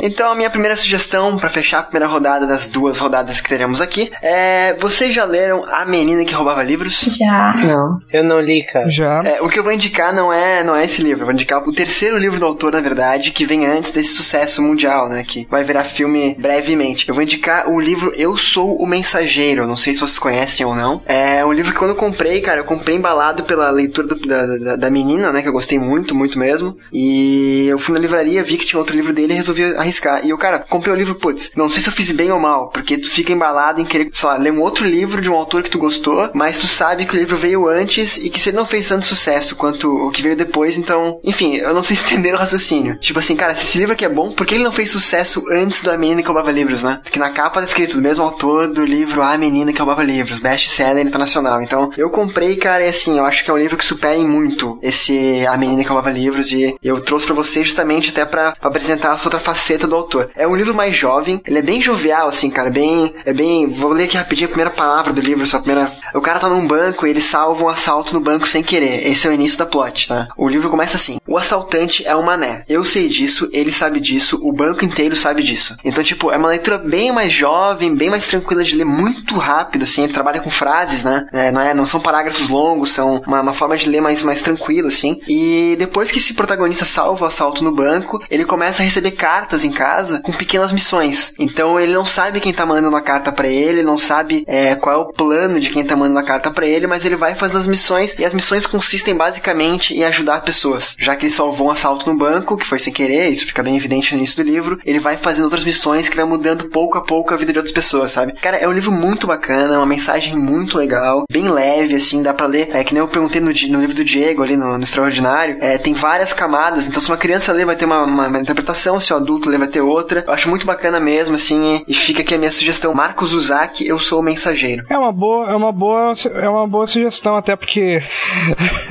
A: Então, a minha primeira sugestão para fechar a primeira rodada das duas rodadas que teremos aqui é: vocês já leram A Menina que Roubava Livros?
B: Já.
D: Não.
C: Eu não li, cara.
E: Já.
A: É, o que eu vou indicar não é, não é esse livro, eu vou indicar o terceiro livro do autor, na verdade, que vem antes desse sucesso mundial, né? Que vai virar filme brevemente. Eu vou indicar o livro Eu Sou o Mensageiro. Não sei se vocês conhecem ou não. É um livro que quando eu comprei, cara, eu comprei embalado pela leitura do, da, da, da, menina, né? Que eu gostei muito, muito mesmo. E eu fui na livraria, vi que tinha outro livro dele e resolvi arriscar. E eu, cara, comprei o livro, putz, não sei se eu fiz bem ou mal, porque tu fica embalado em querer, sei lá, ler um outro livro de um autor que tu gostou, mas tu sabe que o livro veio antes e que se ele não fez tanto sucesso quanto o que veio depois, então, enfim, eu não sei se entenderam o raciocínio. Tipo assim, cara, se esse livro aqui é bom, por que ele não fez sucesso antes da menina que roubava livros, né? Porque na capa tá escrito do mesmo autor do livro A Menina que roubava livros, best-seller internacional. Então, eu comprei, cara, e assim, eu acho que é um livro que supera em muito esse A Menina que roubava livros e eu trouxe para você justamente até para apresentar essa outra faceta do autor. É um livro mais jovem, ele é bem jovial, assim, cara, bem. É bem. Vou ler aqui rapidinho a primeira palavra do livro, só a primeira. O cara tá num banco e ele salva um assalto no banco sem querer. Esse é o início da plot, tá? O livro começa assim: O assaltante é um mané. Eu sei disso, ele sabe disso, o banco inteiro sabe disso. Então, tipo, é uma leitura bem mais jovem, bem mais tranquila de ler, muito rápido, assim. Ele trabalha com frases, né? É, não, é, não são parágrafos longos, são uma, uma forma de ler mais, mais tranquila, assim. E depois que esse protagonista salva o assalto no banco, ele começa a receber cartas em casa com pequenas missões. Então ele não sabe quem tá mandando a carta para ele, não sabe é, qual é o plano de quem tá mandando a carta para ele, mas ele vai fazer as missões e as missões consistem basicamente em ajudar pessoas. Já que ele salvou um assalto no banco, que foi sem querer, isso fica bem evidente no início do livro, ele vai fazendo outras missões que vai mudando pouco a pouco a vida de outras pessoas, sabe? Cara, é um livro muito bacana, uma mensagem muito legal, bem leve, assim, dá pra ler. É que nem eu perguntei no, no livro do Diego ali no, no Extraordinário, é, tem várias camadas, então se uma criança ler vai ter uma, uma, uma interpretação, se o adulto ler vai ter outra. Eu acho muito bacana mesmo, assim, e fica aqui a minha sugestão. Marcos Uzak, eu sou o mensageiro.
E: É uma boa, é uma boa, é uma boa sugestão, até porque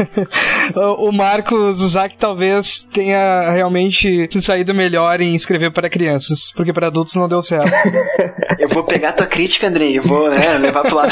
E: o Marcos Uzak talvez tenha realmente se saído melhor em escrever para crianças, porque para adultos não deu certo.
A: eu vou pegar tua crítica, Andrei, eu vou, né, levar pro lado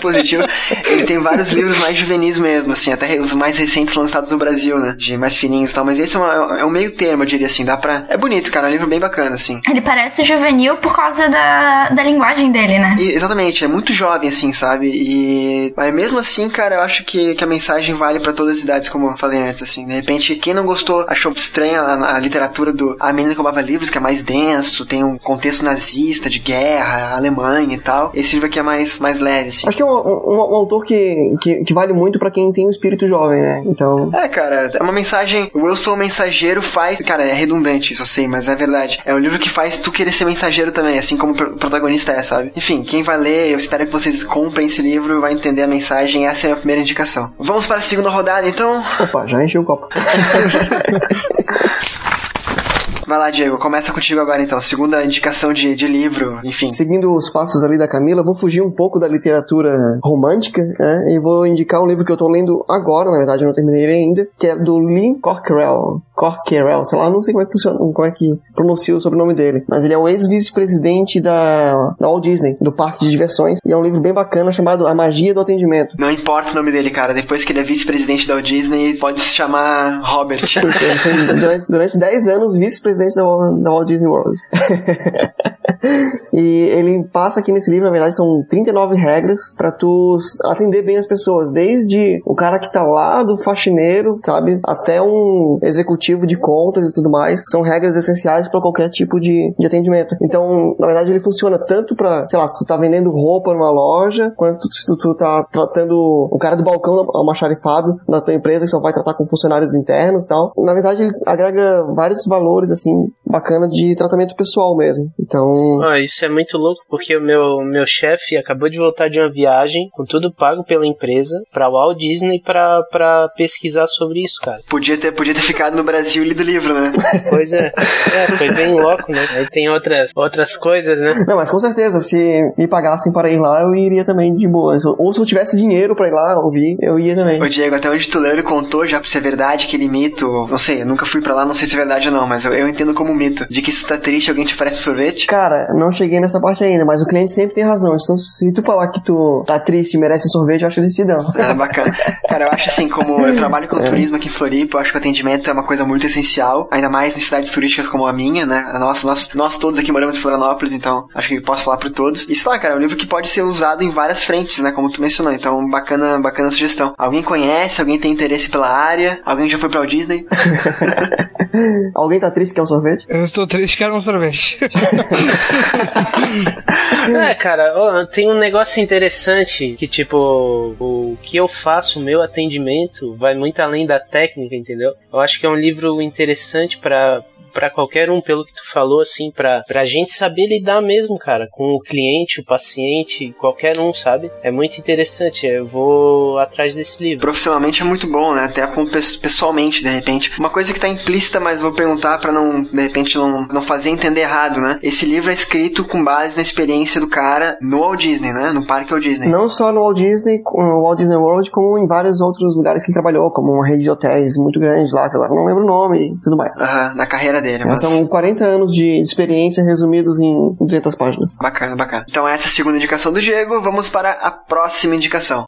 A: positivo. Ele tem vários livros mais juvenis mesmo, assim, até os mais recentes lançados no Brasil, né, de mais fininhos e tal, mas esse é, uma, é um meio termo, eu diria assim, dá pra... É bonito, cara, livro bem bacana, assim.
B: Ele parece juvenil por causa da, da linguagem dele, né?
A: E, exatamente, é muito jovem, assim, sabe? E mas mesmo assim, cara, eu acho que, que a mensagem vale para todas as idades, como eu falei antes, assim. De repente, quem não gostou, achou estranha a, a literatura do A Menina que Roubava Livros, que é mais denso, tem um contexto nazista, de guerra, Alemanha e tal. Esse livro aqui é mais, mais leve, assim.
D: Acho que é um, um, um autor que, que, que, vale muito para quem tem um espírito jovem, né? Então.
A: É, cara, é uma mensagem. O Eu Sou o Mensageiro faz. Cara, é redundante isso, eu sei, mas é verdade. É um livro que faz tu querer ser mensageiro também, assim como o protagonista é, sabe? Enfim, quem vai ler, eu espero que vocês comprem esse livro, vai entender a mensagem, essa é a minha primeira indicação. Vamos para a segunda rodada, então?
D: Opa, já enchi o copo.
A: Vai lá, Diego, começa contigo agora então. Segunda indicação de, de livro, enfim.
D: Seguindo os passos ali da Camila, vou fugir um pouco da literatura romântica né, e vou indicar um livro que eu tô lendo agora, na verdade eu não terminei ele ainda, que é do Lee Corkerell. Corkerell, sei lá, não sei como é que funciona, como é que pronuncia o sobrenome dele, mas ele é o ex-vice-presidente da, da Walt Disney, do parque de diversões, e é um livro bem bacana chamado A Magia do Atendimento.
A: Não importa o nome dele, cara. Depois que ele é vice-presidente da Walt Disney, pode se chamar Robert.
D: Isso, ele foi durante, durante 10 anos vice-presidente Wal- da Walt Disney World. e ele passa aqui nesse livro, na verdade, são 39 regras pra tu atender bem as pessoas, desde o cara que tá lá do faxineiro, sabe, até um executivo de contas e tudo mais. São regras essenciais pra qualquer tipo de, de atendimento. Então, na verdade, ele funciona tanto pra, sei lá, se tu tá vendendo roupa numa loja, quanto se tu, tu tá tratando o cara do balcão da almoxarifado da tua empresa, que só vai tratar com funcionários internos e tal. Na verdade, ele agrega vários valores, assim, bacana de tratamento pessoal mesmo. Então,
C: Ó, isso é muito louco porque o meu, meu chefe acabou de voltar de uma viagem com tudo pago pela empresa pra Walt Disney pra, pra pesquisar sobre isso, cara.
A: Podia ter, podia ter ficado no Brasil e lido o livro, né?
C: Pois é. É, foi bem louco, né? Aí tem outras, outras coisas, né?
D: Não, mas com certeza, se me pagassem para ir lá, eu iria também de boa. Ou se eu tivesse dinheiro para ir lá ouvir, eu ia também.
A: Ô Diego, até onde tu leu, ele contou já pra ser verdade aquele mito. Não sei, eu nunca fui pra lá, não sei se é verdade ou não, mas eu, eu entendo como mito. De que se tu tá triste, alguém te oferece sorvete.
D: Cara, não cheguei nessa parte ainda, mas o cliente sempre tem razão. Então, se tu falar que tu tá triste e merece um sorvete, eu acho que eles te dão.
A: É bacana. Cara, eu acho assim, como eu trabalho com turismo aqui em Floripa, eu acho que o atendimento é uma coisa muito essencial, ainda mais em cidades turísticas como a minha, né? Nossa, nós, nós todos aqui moramos em Florianópolis, então acho que posso falar por todos. Isso lá, cara, é um livro que pode ser usado em várias frentes, né? Como tu mencionou. Então, bacana, bacana sugestão. Alguém conhece, alguém tem interesse pela área, alguém já foi pra Walt Disney?
D: Alguém tá triste que um sorvete?
E: Eu estou triste, quero um sorvete.
C: É, cara, ó, tem um negócio interessante que, tipo, o que eu faço, o meu atendimento, vai muito além da técnica, entendeu? Eu acho que é um livro interessante pra para qualquer um, pelo que tu falou, assim, pra, pra gente saber lidar mesmo, cara, com o cliente, o paciente, qualquer um, sabe? É muito interessante, eu vou atrás desse livro.
A: Profissionalmente é muito bom, né? Até pessoalmente, de repente. Uma coisa que tá implícita, mas vou perguntar pra não, de repente, não, não fazer entender errado, né? Esse livro é escrito com base na experiência do cara no Walt Disney, né? No parque Walt Disney.
D: Não só no Walt Disney, no Walt Disney World, como em vários outros lugares que ele trabalhou, como uma rede de hotéis muito grande lá, que agora eu não lembro o nome e tudo mais.
A: Aham, na carreira dele. Mas...
D: São 40 anos de experiência resumidos em 200 páginas.
A: Bacana, bacana. Então essa é a segunda indicação do Diego. Vamos para a próxima indicação.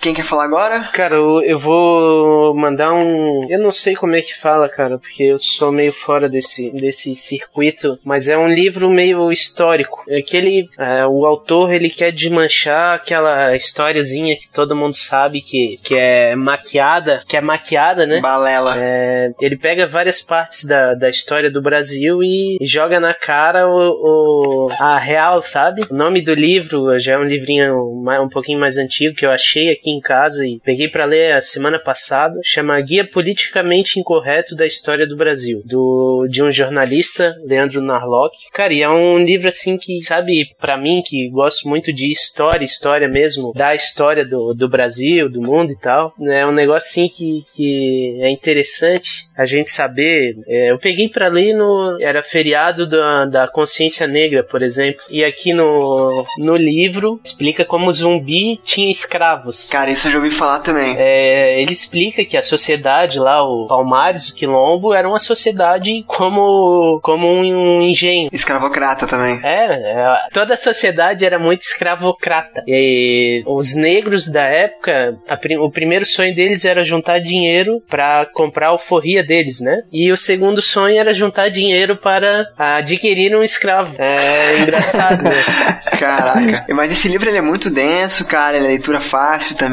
A: Quem quer falar agora?
C: Cara, eu, eu vou mandar um. Eu não sei como é que fala, cara, porque eu sou meio fora desse, desse circuito, mas é um livro meio histórico. É que ele, é, o autor ele quer desmanchar aquela historiazinha que todo mundo sabe que, que é maquiada, que é maquiada, né?
A: Balela.
C: É, ele pega várias partes da, da história do Brasil e joga na cara o, o- a real, sabe? O nome do livro já é um livrinho mais- um pouquinho mais antigo que eu achei aqui em casa e peguei pra ler a semana passada. Chama Guia Politicamente Incorreto da História do Brasil, do de um jornalista, Leandro Narlock. Cara, e é um livro assim que, sabe, pra mim que gosto muito de história, história mesmo, da história do, do Brasil, do mundo e tal. É um negócio assim que, que é interessante a gente saber. É, eu peguei pra ler no. Era feriado da, da consciência negra, por exemplo. E aqui no, no livro explica como o zumbi tinha escravos.
A: Cara, isso eu já ouvi falar também.
C: É, ele explica que a sociedade lá, o Palmares, o Quilombo, era uma sociedade como, como um engenho.
A: Escravocrata também.
C: Era, é, toda a sociedade era muito escravocrata. E os negros da época, a o primeiro sonho deles era juntar dinheiro para comprar a alforria deles, né? E o segundo sonho era juntar dinheiro para adquirir um escravo. É engraçado, né?
A: Caraca. Mas esse livro ele é muito denso, cara. Ele é leitura fácil também.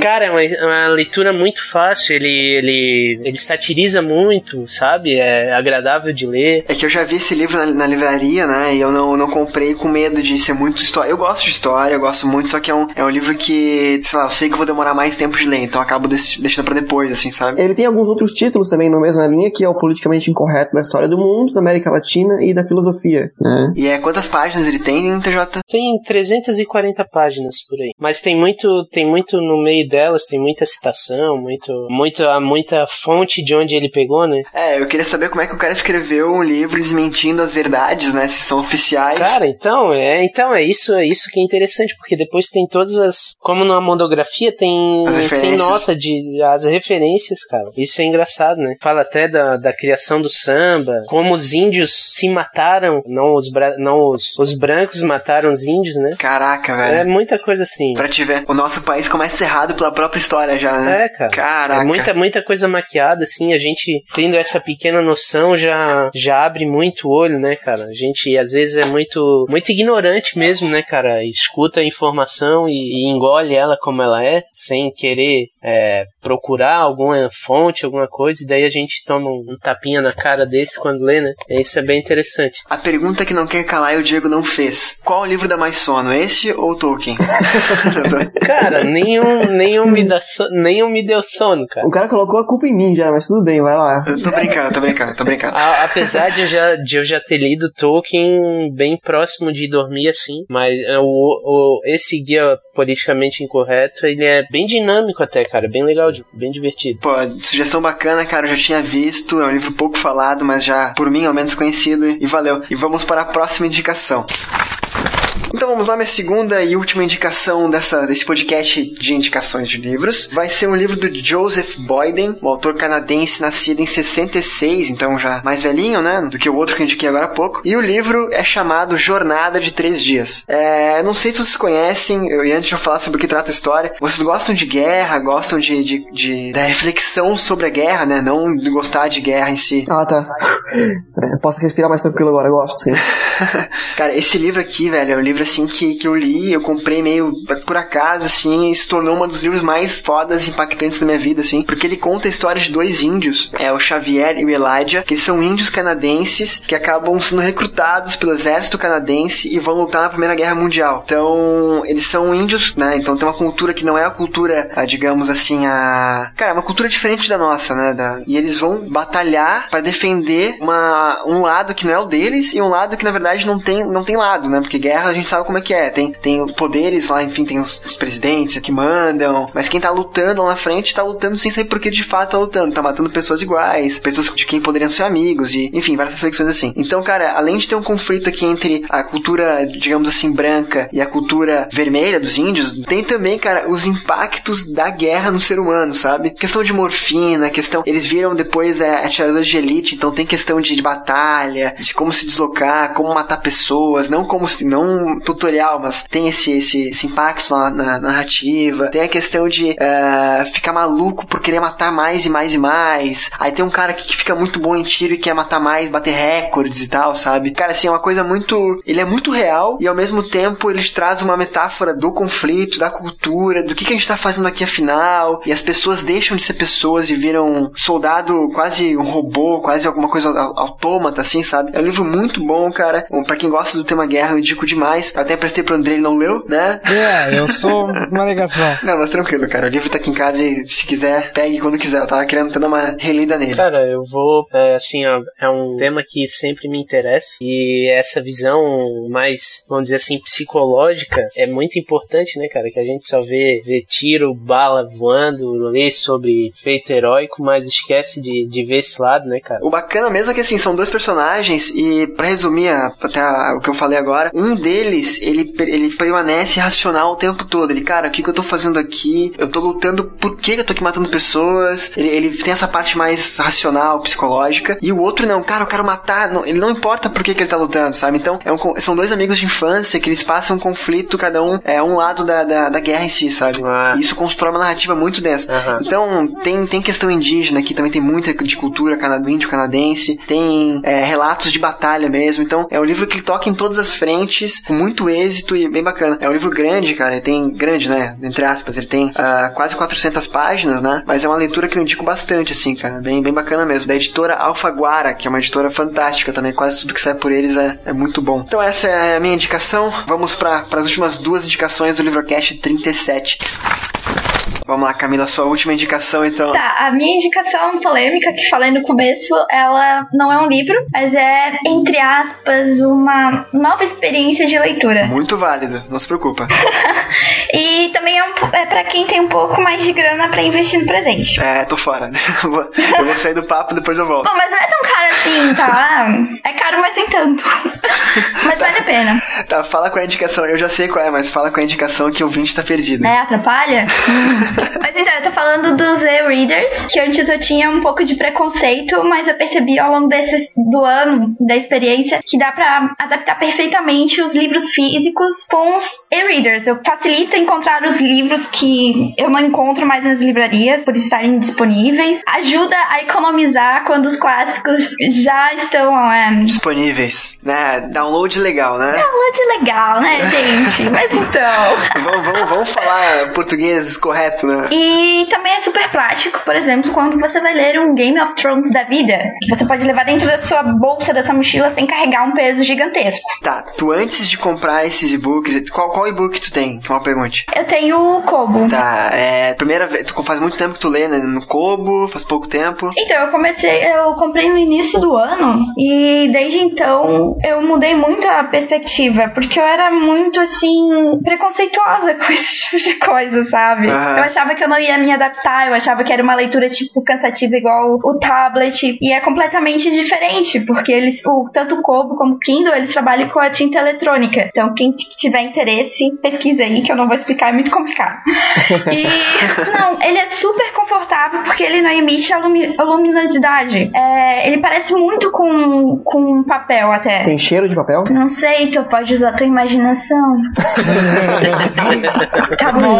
C: Cara, é uma, uma leitura muito fácil, ele, ele, ele satiriza muito, sabe? É agradável de ler.
A: É que eu já vi esse livro na, na livraria, né? E eu não, não comprei com medo de ser muito história. Eu gosto de história, eu gosto muito, só que é um, é um livro que, sei lá, eu sei que eu vou demorar mais tempo de ler, então eu acabo deix- deixando pra depois, assim, sabe?
D: Ele tem alguns outros títulos também na mesma linha, que é o politicamente incorreto da história do mundo, da América Latina e da filosofia, né?
A: E é quantas páginas ele tem, TJ?
C: Tem 340 páginas por aí. Mas tem muito, tem muito muito no meio delas, tem muita citação, muito, muita, muita fonte de onde ele pegou, né?
A: É, eu queria saber como é que o cara escreveu um livro desmentindo as verdades, né? Se são oficiais.
C: Cara, então, é, então é isso, é isso que é interessante, porque depois tem todas as. Como numa monografia tem, tem nota de as referências, cara. Isso é engraçado, né? Fala até da, da criação do samba, como os índios se mataram, não os, não os, os brancos mataram os índios, né?
A: Caraca,
C: É
A: velho.
C: muita coisa assim.
A: Pra te ver, o nosso país começa errado pela própria história já, né?
C: É, cara.
A: Caraca.
C: É muita, muita coisa maquiada, assim, a gente tendo essa pequena noção já, já abre muito o olho, né, cara? A gente às vezes é muito, muito ignorante mesmo, né, cara? Escuta a informação e, e engole ela como ela é, sem querer é, procurar alguma fonte, alguma coisa, e daí a gente toma um, tapinha na cara desse quando lê, né? Isso é bem interessante.
A: A pergunta que não quer calar e o Diego não fez. Qual o livro dá mais sono, este ou Tolkien?
C: Cara, nenhum, nenhum, me dá so- nenhum me deu sono, cara.
D: O cara colocou a culpa em mim já, mas tudo bem, vai lá.
A: Eu tô brincando, tô brincando, tô brincando.
C: A- apesar de eu, já, de eu já ter lido Tolkien bem próximo de dormir assim, mas é, o, o- esse guia politicamente incorreto, ele é bem dinâmico até, cara, bem legal, de- bem divertido.
A: Pô, sugestão bacana, cara, eu já tinha visto, é um livro pouco falado, mas já, por mim, ao menos conhecido, e valeu. E vamos para a próxima indicação. Então vamos lá, minha segunda e última indicação dessa, desse podcast de indicações de livros. Vai ser um livro do Joseph Boyden, um autor canadense nascido em 66, então já mais velhinho, né, do que o outro que eu indiquei agora há pouco. E o livro é chamado Jornada de Três Dias. É, não sei se vocês conhecem, eu, e antes de eu falar sobre o que trata a história, vocês gostam de guerra, gostam de, de, de- da reflexão sobre a guerra, né, não de gostar de guerra em si.
D: Ah, tá. É, posso respirar mais tranquilo agora, eu gosto, sim.
A: Cara, esse livro aqui, velho, é um livro assim que, que eu li, eu comprei meio por acaso, assim, e se tornou um dos livros mais fodas e impactantes da minha vida, assim, porque ele conta a história de dois índios, é o Xavier e o Elijah, que eles são índios canadenses que acabam sendo recrutados pelo exército canadense e vão lutar na Primeira Guerra Mundial. Então, eles são índios, né? Então tem uma cultura que não é a cultura, digamos assim, a. Cara, é uma cultura diferente da nossa, né? Da... E eles vão batalhar pra defender uma... um lado que não é o deles e um lado que na verdade não tem, não tem lado, né? Porque guerra gente sabe como é que é. Tem, tem poderes lá, enfim, tem os, os presidentes que mandam, mas quem tá lutando lá na frente tá lutando sem saber por que de fato tá lutando. Tá matando pessoas iguais, pessoas de quem poderiam ser amigos e, enfim, várias reflexões assim. Então, cara, além de ter um conflito aqui entre a cultura, digamos assim, branca e a cultura vermelha dos índios, tem também, cara, os impactos da guerra no ser humano, sabe? Questão de morfina, questão. Eles viram depois é, atiradores de elite, então tem questão de, de batalha, de como se deslocar, como matar pessoas, não como se. não tutorial, mas tem esse, esse, esse impacto na, na narrativa. Tem a questão de eh, ficar maluco por querer matar mais e mais e mais. Aí tem um cara aqui que fica muito bom em tiro e quer matar mais, bater recordes e tal, sabe? Cara, assim, é uma coisa muito. Ele é muito real e ao mesmo tempo ele traz uma metáfora do conflito, da cultura, do que, que a gente tá fazendo aqui afinal. E as pessoas deixam de ser pessoas e viram soldado quase um robô, quase alguma coisa au- autômata, assim, sabe? É um livro muito bom, cara. Pra quem gosta do tema guerra, eu indico demais. Eu até prestei pro André, ele não leu, né?
E: É, eu sou uma negação.
A: Não, mas tranquilo, cara. O livro tá aqui em casa e se quiser, pegue quando quiser. Eu tava querendo ter uma relida nele.
C: Cara, eu vou, é, assim, ó, é um tema que sempre me interessa e essa visão mais, vamos dizer assim, psicológica é muito importante, né, cara? Que a gente só vê, vê tiro, bala voando, lê sobre feito heróico, mas esquece de, de ver esse lado, né, cara?
A: O bacana mesmo é que assim, são dois personagens e pra resumir a- até a- o que eu falei agora, um deles, ele, ele permanece racional o tempo todo. Ele, cara, o que, que eu tô fazendo aqui? Eu tô lutando, por que, que eu tô aqui matando pessoas? Ele, ele tem essa parte mais racional, psicológica. E o outro não, cara, eu quero matar. Não, ele não importa por que, que ele tá lutando, sabe? Então, é um são dois amigos de infância que eles passam um conflito, cada um é um lado da, da, da guerra em si, sabe?
C: Ah.
A: E isso constrói uma narrativa muito densa.
C: Aham.
A: Então, tem, tem questão indígena aqui, também tem muita de cultura do índio canadense, tem é, relatos de batalha mesmo. Então, é um livro que toca em todas as frentes, com muito êxito e bem bacana. É um livro grande, cara, ele tem, grande, né, entre aspas, ele tem ah, quase 400 páginas, né, mas é uma leitura que eu indico bastante, assim, cara, bem, bem bacana mesmo. Da editora Alfaguara, que é uma editora fantástica também, quase tudo que sai por eles é, é muito bom. Então, essa é a minha indicação. Vamos para as últimas duas indicações do Livrocast 37. Vamos lá, Camila, sua última indicação então.
B: Tá, a minha indicação polêmica que falei no começo, ela não é um livro, mas é, entre aspas, uma nova experiência de leitura.
A: Muito válido, não se preocupa.
B: e também é, um, é para quem tem um pouco mais de grana para investir no presente.
A: É, tô fora. eu vou sair do papo depois eu volto.
B: Bom, mas não é tão caro assim, tá? É caro, mas nem tanto. mas vale a pena.
A: Tá, fala com a indicação. Eu já sei qual é, mas fala com a indicação que o 20 tá perdido.
B: É, atrapalha? Mas então, eu tô falando dos e-readers, que antes eu tinha um pouco de preconceito, mas eu percebi ao longo desse, do ano, da experiência, que dá pra adaptar perfeitamente os livros físicos com os e-readers. Eu facilita encontrar os livros que eu não encontro mais nas livrarias por estarem disponíveis. Ajuda a economizar quando os clássicos já estão é...
A: disponíveis, né? Download legal, né?
B: Download legal, né, gente? Mas então.
A: vamos, vamos, vamos falar português correto, né?
B: E também é super prático, por exemplo, quando você vai ler um Game of Thrones da vida, que você pode levar dentro da sua bolsa, da sua mochila, sem carregar um peso gigantesco.
A: Tá, tu antes de comprar esses e-books, qual, qual e-book tu tem? Que é uma pergunta.
B: Eu tenho o Kobo.
A: Tá, é. Primeira vez. Tu faz muito tempo que tu lê né, no Kobo, faz pouco tempo.
B: Então, eu comecei, eu comprei no início do ano e desde então eu mudei muito a perspectiva, porque eu era muito assim, preconceituosa com esse tipo de coisa, sabe? Uhum. Eu achava que eu não ia me adaptar, eu achava que era uma leitura tipo cansativa igual o tablet, e é completamente diferente, porque eles, o, tanto o Kobo como o Kindle, eles trabalham com a tinta eletrônica. Então, quem tiver interesse, pesquisa aí, que eu não vou explicar, é muito complicado. e, não, ele é super confortável porque ele não emite a, lumi a luminosidade. É, ele parece muito com, com papel até.
D: Tem cheiro de papel?
B: Não sei, tu pode usar tua imaginação. tá bom.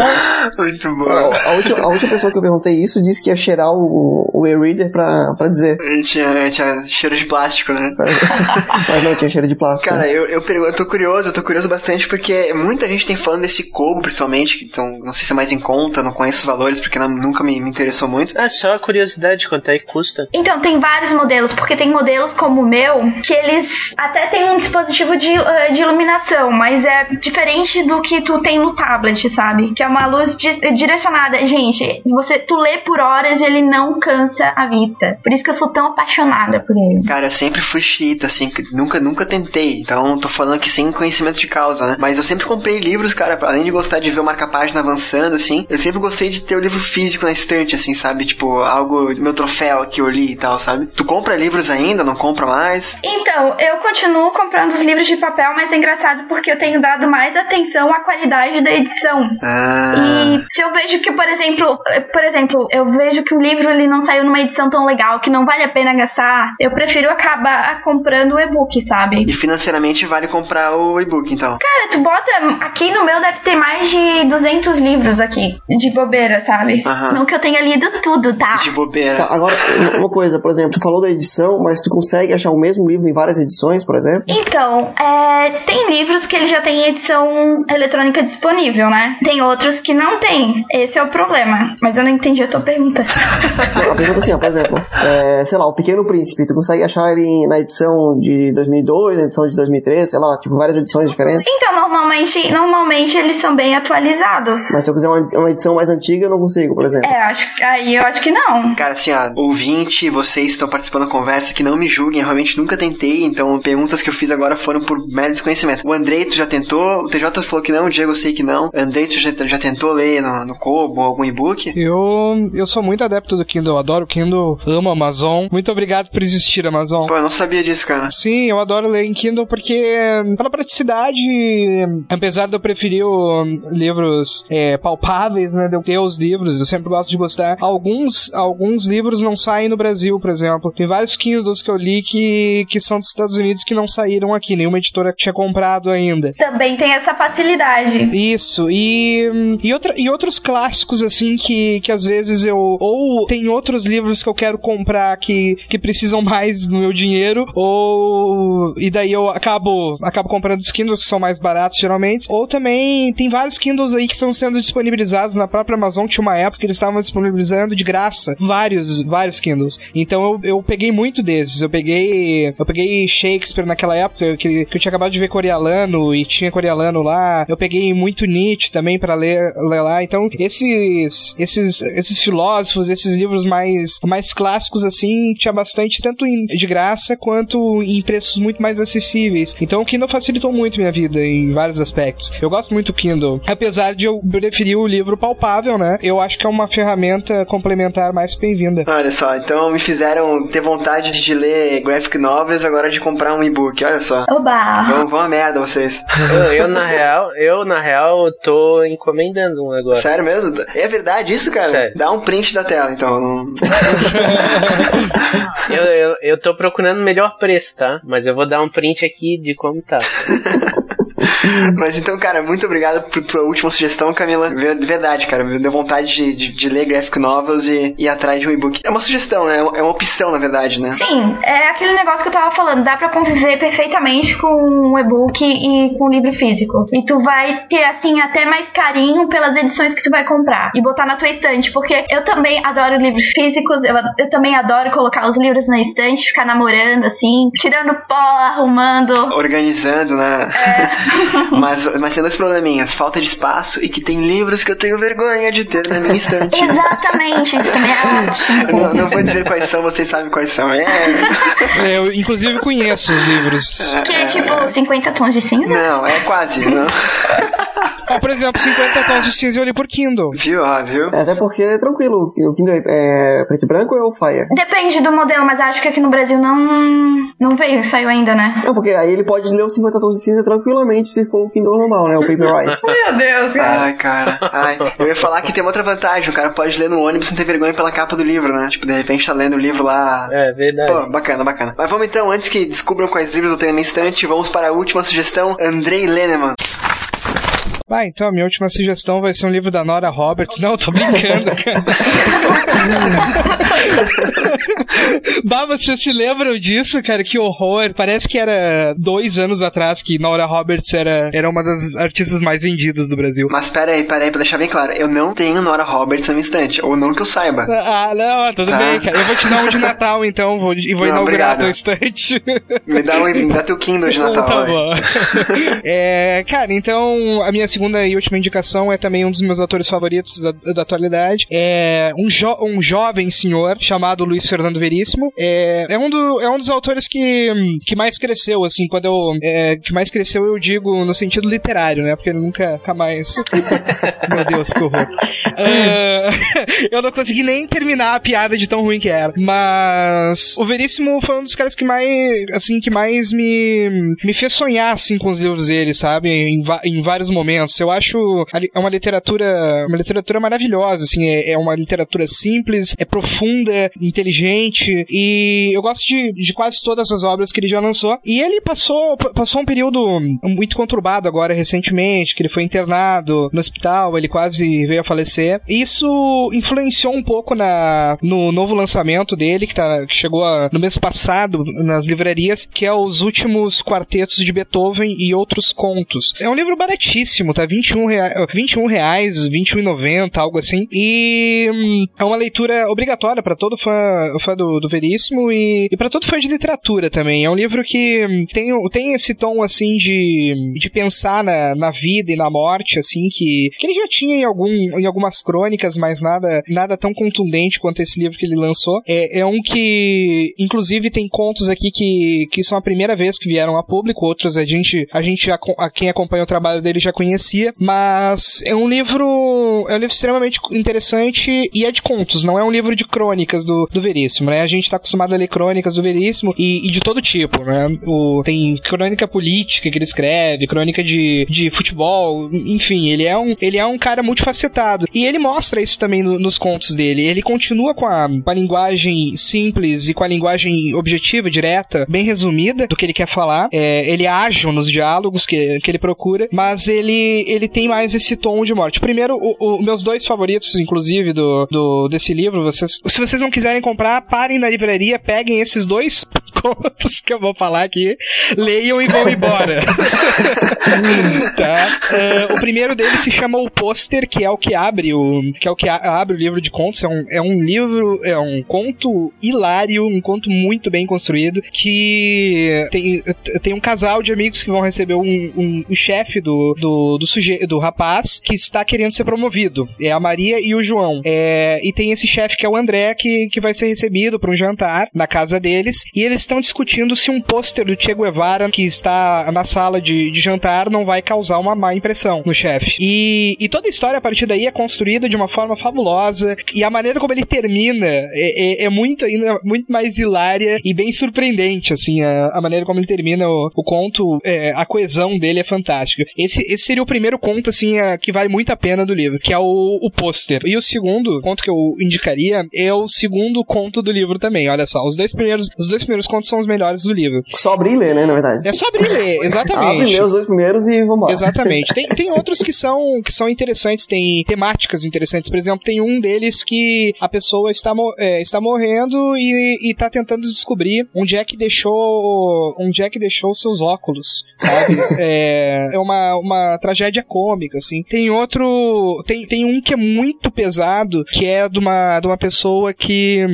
A: Muito bom.
D: A, a, última, a última pessoa que eu perguntei isso disse que ia cheirar o, o e-reader pra, pra dizer.
A: Tinha, tinha cheiro de plástico, né?
D: Mas não, tinha cheiro de plástico.
A: Cara, né? eu, eu, eu tô curioso, eu tô curioso bastante porque muita gente tem falando desse Kobo, principalmente, então não sei se é mais em conta, não conheço os valores porque não, nunca me, me, interessou muito.
C: É só a curiosidade quanto é que custa.
B: Então, tem vários modelos, porque tem modelos como o meu, que eles até tem um dispositivo de, uh, de iluminação, mas é diferente do que tu tem no tablet, sabe? Que é uma luz di direcionada. Gente, você tu lê por horas e ele não cansa a vista. Por isso que eu sou tão apaixonada por ele.
A: Cara, eu sempre fui chita, assim, nunca, nunca tentei. Então, tô falando aqui sem conhecimento de causa, né? Mas eu sempre comprei livros, cara, além de gostar de ver o marca-página avançando, assim, eu sempre gostei de ter o livro físico na estante, assim, sabe? Tipo, algo, meu troféu que eu li e tal, sabe? Tu compra livros ainda, não compra mais?
B: Então, eu continuo comprando os livros de papel, mas é engraçado porque eu tenho dado mais atenção à qualidade da edição.
A: Ah.
B: E se eu vejo que, por exemplo, por exemplo, eu vejo que o livro ele não saiu numa edição tão legal, que não vale a pena gastar, eu prefiro acabar comprando o e-book, sabe?
A: E financeiramente vale comprar o e-book, então?
B: Cara, tu bota. Aqui no meu deve ter mais de 200 livros aqui, de bobeira, sabe?
A: Aham.
B: Não que eu tenha lido tudo, tá?
A: De bobeira.
D: Tá, agora, uma coisa, por exemplo, tu falou da edição, mas tu consegue achar o mesmo livro em várias edições, por exemplo?
B: Então, é, tem livros que ele já tem edição eletrônica disponível, né? Tem outros que não tem. Esse é o problema. Mas eu não entendi a tua pergunta.
D: Não, a pergunta é assim, ó, por exemplo, é, sei lá, o Pequeno Príncipe, tu consegue achar ele na edição de 2002, na edição de 2003, sei lá, tipo, várias edições diferentes?
B: Então, normalmente, normalmente eles são bem atualizados.
D: Mas se eu quiser uma, uma edição mais antiga, eu não consigo, por exemplo.
B: É, acho, aí eu acho que não.
A: Cara, assim, ó, ouvinte, vocês estão participando da conversa, que não me julguem, eu realmente nunca tentei, então perguntas que eu fiz agora foram por mero desconhecimento. O Andrei, tu já tentou, o TJ falou que não, o Diego eu sei que não. Andrei, tu já, já tentou ler no, no Kobo ou algum e-book?
E: Eu, eu sou muito adepto do Kindle, eu adoro o Kindle, amo a Amazon. Muito obrigado por existir, Amazon.
A: Pô, eu não sabia disso, cara.
E: Sim, eu adoro ler em Kindle porque pela praticidade, apesar de eu preferir o, livros é, palpáveis, né, de eu ter os livros, eu sempre gosto de gostar. Alguns, alguns livros não saem no Brasil, por exemplo. Tem vários Kindles que eu li que, que são dos Estados Unidos que não saíram aqui, nenhuma editora tinha comprado ainda.
B: Também tem essa facilidade.
E: Isso, e, e, outra, e outros clássicos, assim, que, que às vezes eu. Ou tem outros livros que eu quero comprar que, que precisam mais do meu dinheiro, ou. E daí eu acabo, acabo comprando os Kindles que são mais baratos, geralmente. Ou também tem vários Kindles aí que estão sendo disponibilizados na própria Amazon. Tinha uma época que eles estavam disponibilizando de graça vários, vários Kindles. Então eu, eu peguei muito desses. Eu peguei. Eu peguei Shakespeare naquela época, que, que eu tinha acabado de ver Coriolano e tinha Coriolano lá. Eu peguei muito Nietzsche também para ler, ler lá. Então, esses, esses, esses filósofos, esses livros mais, mais clássicos, assim, tinha bastante, tanto em, de graça quanto em preços muito mais acessíveis. Então, o Kindle facilitou muito minha vida em vários aspectos. Eu gosto muito do Kindle. Apesar de eu preferir o livro palpável, né? Eu acho que é uma ferramenta complementar mais bem-vinda.
A: Olha só, então me fizeram ter vontade de ler graphic novels agora de comprar um e-book, olha só.
B: Oba!
A: Vão, vão a merda vocês.
C: Eu, eu, na real, eu, na real, tô encomendando um negócio.
A: Sério mesmo? É verdade isso, cara?
C: Sério.
A: Dá um print da tela, então. não-
C: Eu, eu, eu tô procurando o melhor preço, tá? Mas eu vou dar um print aqui de como tá.
A: Mas então, cara, muito obrigado por tua última sugestão, Camila. Ver- Verdade, cara, me deu vontade de, de, de ler graphic novels e ir atrás de um e-book. É uma sugestão, né? É uma opção, na verdade, né?
B: Sim, é aquele negócio que eu tava falando, dá pra conviver perfeitamente com um e-book e com um livro físico. E tu vai ter, assim, até mais carinho pelas edições que tu vai comprar e botar na tua estante, porque eu também adoro livros físicos, eu, eu também adoro colocar os livros na estante, ficar namorando, assim, tirando pó, arrumando.
A: Organizando, né? mas, mas tem dois probleminhas: falta de espaço e que tem livros que eu tenho vergonha de ter na minha estante.
B: Exatamente, isso também é ótimo.
A: não, não vou dizer quais são, vocês sabem quais são. É.
E: É, Eu, inclusive, conheço os livros.
B: Que é tipo 50 tons de cinza.
A: Não, é quase, não.
E: Ó, por exemplo, 50 tons de cinza eu li por Kindle.
A: Viu, ó, viu?
D: É, até porque é tranquilo. O Kindle é, é preto e branco ou é o Fire?
B: Depende do modelo, mas acho que aqui no Brasil não, não veio, saiu ainda, né?
D: Não, porque aí ele pode ler os 50 tons de cinza tranquilamente se for o Kindle normal, né? O Paperwhite.
B: Meu Deus, cara.
A: Ai, cara. Ai, eu ia falar que tem uma outra vantagem. O cara pode ler no ônibus sem ter vergonha pela capa do livro, né? Tipo, de repente tá lendo o livro lá.
C: É verdade.
A: Pô, bacana, bacana. Mas vamos então, antes que descubram quais livros eu tenho na minha estante, vamos para a última sugestão, Andrei Leneman.
E: Vai, então, a minha última sugestão vai ser um livro da Nora Roberts. Não, tô brincando, cara. bah, vocês se lembram disso, cara? Que horror. Parece que era dois anos atrás que Nora Roberts era, era uma das artistas mais vendidas do Brasil.
A: Mas pera aí, pera aí, pra deixar bem claro, eu não tenho Nora Roberts na minha estante, ou não que eu saiba.
E: Ah, não, tudo
A: Tá.
E: bem, cara. Eu vou te dar um de Natal, então, vou, e vou
A: Não,
E: inaugurar
A: obrigado.
E: a tua estante.
A: Me dá, um, me dá teu Kindle de Natal,
E: Tá bom. é, cara, então a minha segunda e última indicação é também um dos meus autores favoritos da, da atualidade. É um, jo- um jovem senhor chamado Luiz Fernando Veríssimo. É, é, um, do, é um dos autores que, que mais cresceu, assim, quando eu. é, que mais cresceu, eu digo no sentido literário, né? Porque ele nunca, nunca mais. Meu Deus, que horror. É, eu não consegui nem terminar a piada de tão ruim que era. Mas o Veríssimo foi um dos caras que mais, assim, que mais me, me fez sonhar, assim, com os livros dele, sabe? Em, em vários momentos. Eu acho é uma literatura, uma literatura maravilhosa, assim, é, é uma literatura simples, é profunda, inteligente, e eu gosto de, de quase todas as obras que ele já lançou. E ele passou, passou um período muito conturbado agora, recentemente, que ele foi internado no hospital, ele quase veio a falecer. Isso influenciou um pouco na, no novo lançamento dele, que, tá, que chegou a- no mês passado nas livrarias, que é Os Últimos Quartetos de Beethoven e Outros Contos. É um livro baratíssimo, tá? 21 reais, 21 reais 21,90, algo assim. E hum, é uma leitura obrigatória para todo fã, fã do, do Veríssimo e, e para todo fã de literatura também. É um livro que hum, tem, tem esse tom, assim, de, de pensar na, na vida e na morte, assim, que, que ele já tinha em, algum, em algumas crônicas, mas nada, nada tão contundente quanto esse livro que ele lançou. É, é um que, inclusive, tem contos aqui que, que são a primeira vez que vieram a público, outros a gente, a gente a quem acompanha o trabalho dele já conhecia, mas é um livro, é um livro extremamente interessante e é de contos, não é um livro de crônicas do, do Veríssimo, né? A gente tá acostumado a ler crônicas do Veríssimo e, e de todo tipo, né? O, tem crônica política que ele escreve, crônica de, de futebol, enfim, ele é um, ele é um cara multifacetado. E ele mostra isso também no- nos contos dele. Ele continua com a, com a linguagem simples e com a linguagem objetiva, direta, bem resumida do que ele quer falar. É, ele é ágil nos diálogos que, que ele procura, mas ele, ele tem mais esse tom de morte. Primeiro, o, meus dois favoritos, inclusive, do, do, desse livro, vocês, se vocês não quiserem comprar, parem na livraria, peguem esses dois contos que eu vou falar aqui, leiam e vão embora. tá? Uh, o primeiro deles se chama O Pôster, que é o que abre o que é o que abre o livro de contos. É um, é um livro, é um conto hilário, um conto muito bem construído, que tem, tem um casal de amigos que vão receber um, um, um chefe do, do, do, suje, do rapaz que está querendo ser promovido. É a Maria e o João. É, e tem esse chefe que é o André, que, que vai ser recebido para um jantar na casa deles. E eles estão discutindo se um pôster do Che Guevara que está na sala de, de jantar não vai causar uma má impressão no chefe. E, e toda a história a partir daí é construída de uma forma fabulosa. E a maneira como ele termina é, é, é muito ainda muito mais hilária e bem surpreendente, assim, a, a maneira como ele termina o, o conto, é, a coesão dele é fantástica. Esse, esse seria o primeiro conto, assim, a, que vale muito a pena do livro, que é o, o pôster. E o segundo conto que eu indicaria é o segundo conto do livro também. Olha só, os dois primeiros, os dois primeiros contos são os melhores do livro.
D: Só abrir e ler, né, na verdade.
E: É só abrir e ler, exatamente.
D: Abre, lê os dois primeiros e vambora.
E: Exatamente. Tem, tem outros que são, que são interessantes, tem temáticas interessantes. Por exemplo, tem um deles que a pessoa está, é, está morrendo e, e tá tentando descobrir onde é que deixou onde é que deixou seus óculos, sabe? é, é uma, uma tragédia cômica, assim. Tem outro, tem, tem um que é muito pesado, que é de uma, de uma pessoa que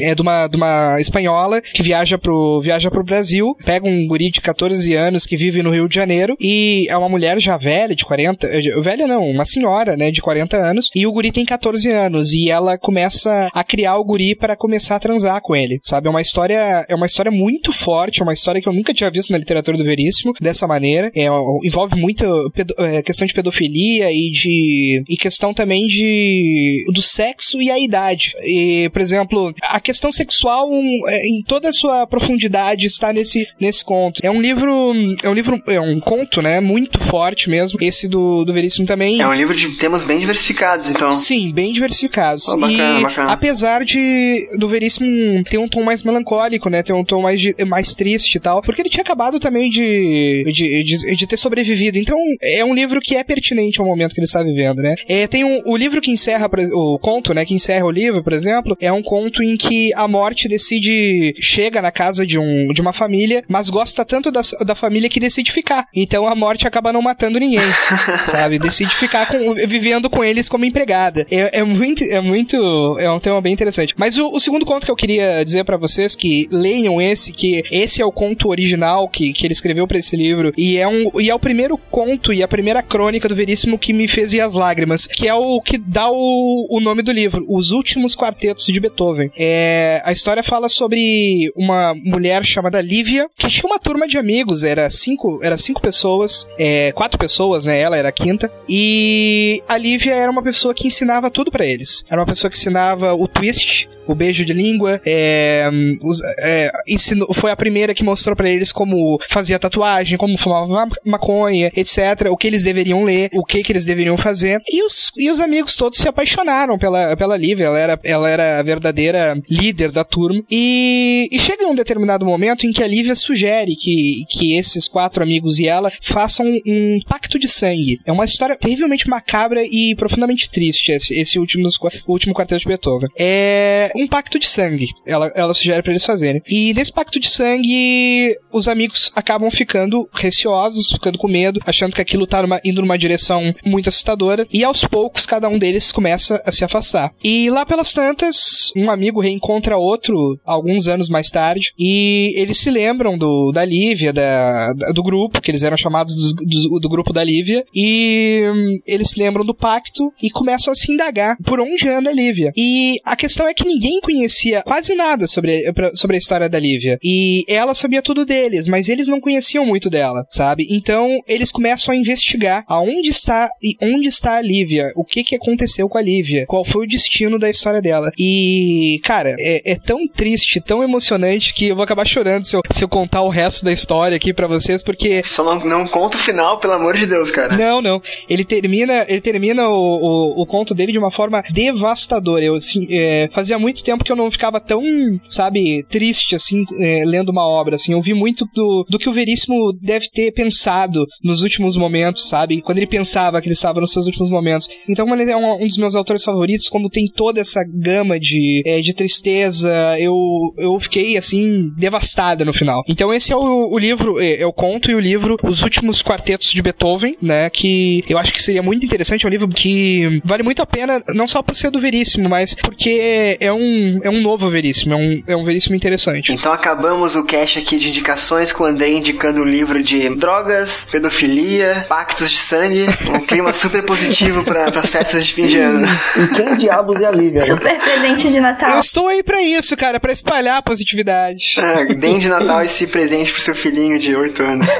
E: é de uma, de uma espanhola que viaja pro, viaja pro Brasil, pega um guri de 14 anos que vive no Rio de Janeiro e é uma mulher já velha, de 40, eh, velha não, uma senhora, né, de 40 anos, e o guri tem 14 anos e ela começa a criar o guri para começar a transar com ele, sabe? É uma história, é uma história muito forte, é uma história que eu nunca tinha visto na literatura do Veríssimo dessa maneira. É, envolve muita pedo, é, questão de pedofilia e de e questão também de do sexo e a idade. E, por exemplo, a questão sexual é, em toda a sua profundidade está nesse nesse conto. É um livro, é um livro, é um conto, né, muito forte mesmo. Esse do, do Veríssimo também.
A: É um livro de temas bem diversificados, então.
E: Sim, bem diversificados.
A: Oh, bacana,
E: e
A: bacana.
E: apesar de do Veríssimo ter um tom mais melancólico, né, ter um tom mais mais triste e tal, porque ele tinha acabado também de, de, de, de, ter sobrevivido. Então, é um livro que é pertinente ao momento que ele está vivendo, né? É, tem um, o livro que encerra, o conto, né, que encerra o livro, por exemplo, é um conto em que a morte decide, chega na casa de, um, de uma família, mas gosta tanto da, da família que decide ficar. Então, a morte acaba não matando ninguém, sabe? Decide ficar com, vivendo com eles como empregada. É, é muito, é muito, é um tema bem interessante. Mas o, o segundo conto que eu queria dizer para vocês que leiam esse, que esse é o conto original que, que ele escreveu para esse livro e é um e é o primeiro conto e a primeira crônica do Veríssimo que me fez ir às lágrimas, que é o que dá o, o nome do livro, Os Últimos Quartetos de Beethoven. É, a história fala sobre uma mulher chamada Lívia que tinha uma turma de amigos, era cinco, era cinco pessoas, é, quatro pessoas, né? Ela era a quinta e a Lívia era uma pessoa que ensinava tudo para eles. Era uma pessoa que ensinava o twist, o beijo de língua, é, os, é, ensinou, foi a primeira que mostrou para eles como fazia tatuagem, como fumava maconha, etc. O que eles deveriam ler, o que, que eles deveriam fazer. E os, e os amigos todos se apaixonaram pela, pela Lívia. Ela era, ela era a verdadeira líder da turma. E, e chega um determinado momento em que a Lívia sugere que, que esses quatro amigos e ela façam um, um pacto de sangue. É uma história terrivelmente macabra e profundamente triste, esse, esse último, último quarteto de Beethoven. É um pacto de sangue. Ela, ela sugere para eles fazerem. E nesse pacto de sangue, os amigos acabam ficando receosos, ficando com medo, achando que aquilo tá numa, indo numa direção muito assustadora. E aos poucos, cada um deles começa a se afastar. E lá pelas tantas, um amigo reencontra outro alguns anos mais tarde. E eles se lembram do, da Lívia, da, da do grupo, que eles eram chamados do, do, do grupo da Lívia. E hum, eles se lembram do pacto e começam a se indagar por onde anda a Lívia. E a questão é que ninguém ninguém conhecia quase nada sobre, sobre a história da Lívia. E ela sabia tudo deles, mas eles não conheciam muito dela, sabe? Então eles começam a investigar aonde está e onde está a Lívia, o que que aconteceu com a Lívia, qual foi o destino da história dela. E, cara, é, é tão triste, tão emocionante que eu vou acabar chorando se eu, se eu contar o resto da história aqui para vocês, porque.
A: Só não, não conta o final, pelo amor de Deus, cara.
E: Não, não. Ele termina, ele termina o, o, o conto dele de uma forma devastadora. Eu, assim, é, fazia muito muito tempo que eu não ficava tão, sabe, triste, assim, é, lendo uma obra, assim. Eu vi muito do, do que o Veríssimo deve ter pensado nos últimos momentos, sabe? Quando ele pensava que ele estava nos seus últimos momentos. Então, ele é um, um dos meus autores favoritos, como tem toda essa gama de, é, de tristeza, eu, eu fiquei, assim, devastada no final. Então, esse é o, o livro, é, é o conto e o livro Os Últimos Quartetos de Beethoven, né? Que eu acho que seria muito interessante. É um livro que vale muito a pena, não só por ser do Veríssimo, mas porque é um, é um novo Veríssimo, é um, é um Veríssimo interessante.
A: Então acabamos o cast aqui de indicações com o André indicando o livro de drogas, pedofilia, pactos de sangue, um clima super positivo para as festas de fim de ano.
D: E quem diabos é a Liga? Né?
B: Super presente de
E: Eu
B: Natal.
E: estou aí pra isso, cara, pra espalhar a positividade.
A: Ah, Deem de Natal esse presente pro seu filhinho de 8 anos.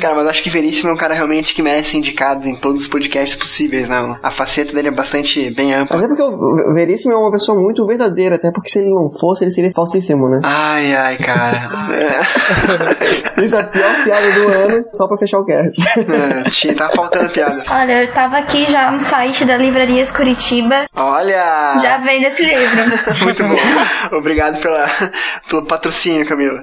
A: cara, mas eu acho que Veríssimo é um cara realmente que merece ser indicado em todos os podcasts possíveis, né? A faceta dele é bastante bem ampla.
D: Até porque o Veríssimo é uma pessoa muito verdadeira, até porque se ele não fosse, ele seria falsíssimo, né?
A: Ai, ai, cara.
D: Fiz a pior piada do ano só pra fechar o cast.
A: É, tinha- tá faltando piadas.
B: Olha, eu tava aqui já no site da Livrarias Curitiba,
A: Olha!
B: já vendo esse livro.
A: Muito bom. Obrigado pela, pelo patrocínio, Camila.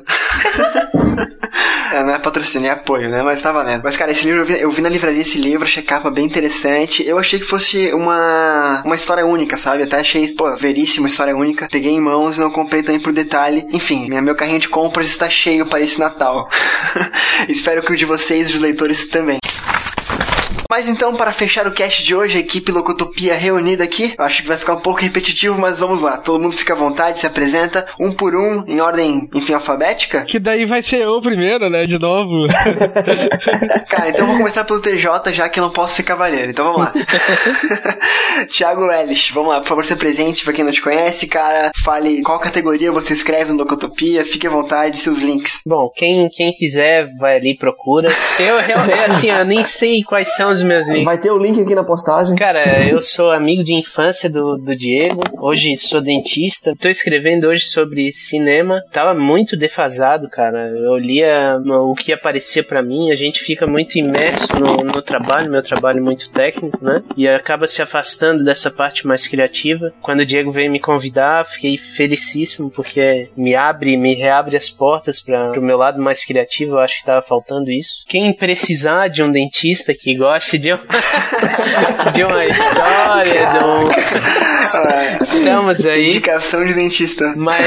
A: É, não é patrocínio, é apoio, né? Mas tá valendo. Mas, cara, esse livro, eu vi, eu vi na livraria esse livro, achei capa bem interessante. Eu achei que fosse uma, uma história única, sabe? Até achei, pô, veríssima história única. Peguei em mãos e não comprei também por detalhe. Enfim, minha, meu carrinho de compras está cheio para esse Natal. Espero que o de vocês, os leitores, também. Mas então, para fechar o cast de hoje, a equipe Locotopia reunida aqui, eu acho que vai ficar um pouco repetitivo, mas vamos lá. Todo mundo fica à vontade, se apresenta, um por um, em ordem, enfim, alfabética.
E: Que daí vai ser eu primeiro, né? De novo.
A: Cara, então eu vou começar pelo TJ, já que eu não posso ser cavaleiro. Então vamos lá. Thiago Ellis, vamos lá, por favor, se presente pra quem não te conhece, cara. Fale qual categoria você escreve no Locotopia, fique à vontade, seus links.
C: Bom, quem, quem quiser, vai ali e procura. Eu, eu, assim, eu nem sei quais são os meus links.
D: Vai ter o link aqui na postagem.
C: Cara, eu sou amigo de infância do, do Diego. Hoje sou dentista. Tô escrevendo hoje sobre cinema. Tava muito defasado, cara. Eu lia o que aparecia pra mim. A gente fica muito imerso no, no trabalho. Meu trabalho é muito técnico, né? E acaba se afastando dessa parte mais criativa. Quando o Diego veio me convidar, fiquei felicíssimo porque me abre, me reabre as portas para o meu lado mais criativo. Eu acho que tava faltando isso. Quem precisar de um dentista que goste de, um- de uma história, de um... Estamos aí.
A: Indicação de dentista.
C: Mas,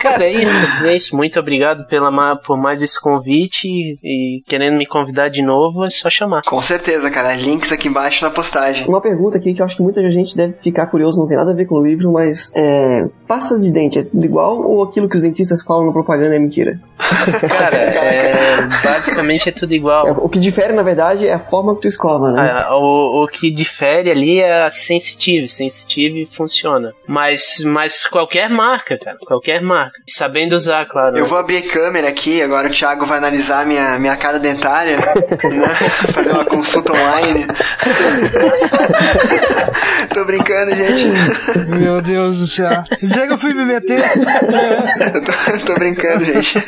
C: cara, é isso. É isso. Muito obrigado pela, por mais esse convite e, e querendo me convidar de novo, é só chamar.
A: Com certeza, cara. Links aqui embaixo na postagem.
D: Uma pergunta aqui que eu acho que muita gente deve ficar curioso, não tem nada a ver com o livro, mas é, pasta de dente é tudo igual ou aquilo que os dentistas falam na propaganda é mentira?
C: Cara, é, basicamente é tudo igual.
D: É, o que difere, na verdade, é a forma que tu escova, né?
C: Ah, o, o que difere ali é a sensitive. Sensitive funciona. Mas, mas qualquer marca, cara. Qualquer marca. Sabendo usar, claro.
A: Eu vou abrir câmera aqui, agora o Thiago vai analisar minha, minha cara dentária, né? fazer uma consulta online. Tô brincando, gente.
E: Meu Deus do céu. Já que eu fui me meter.
A: Tô, tô brincando, gente.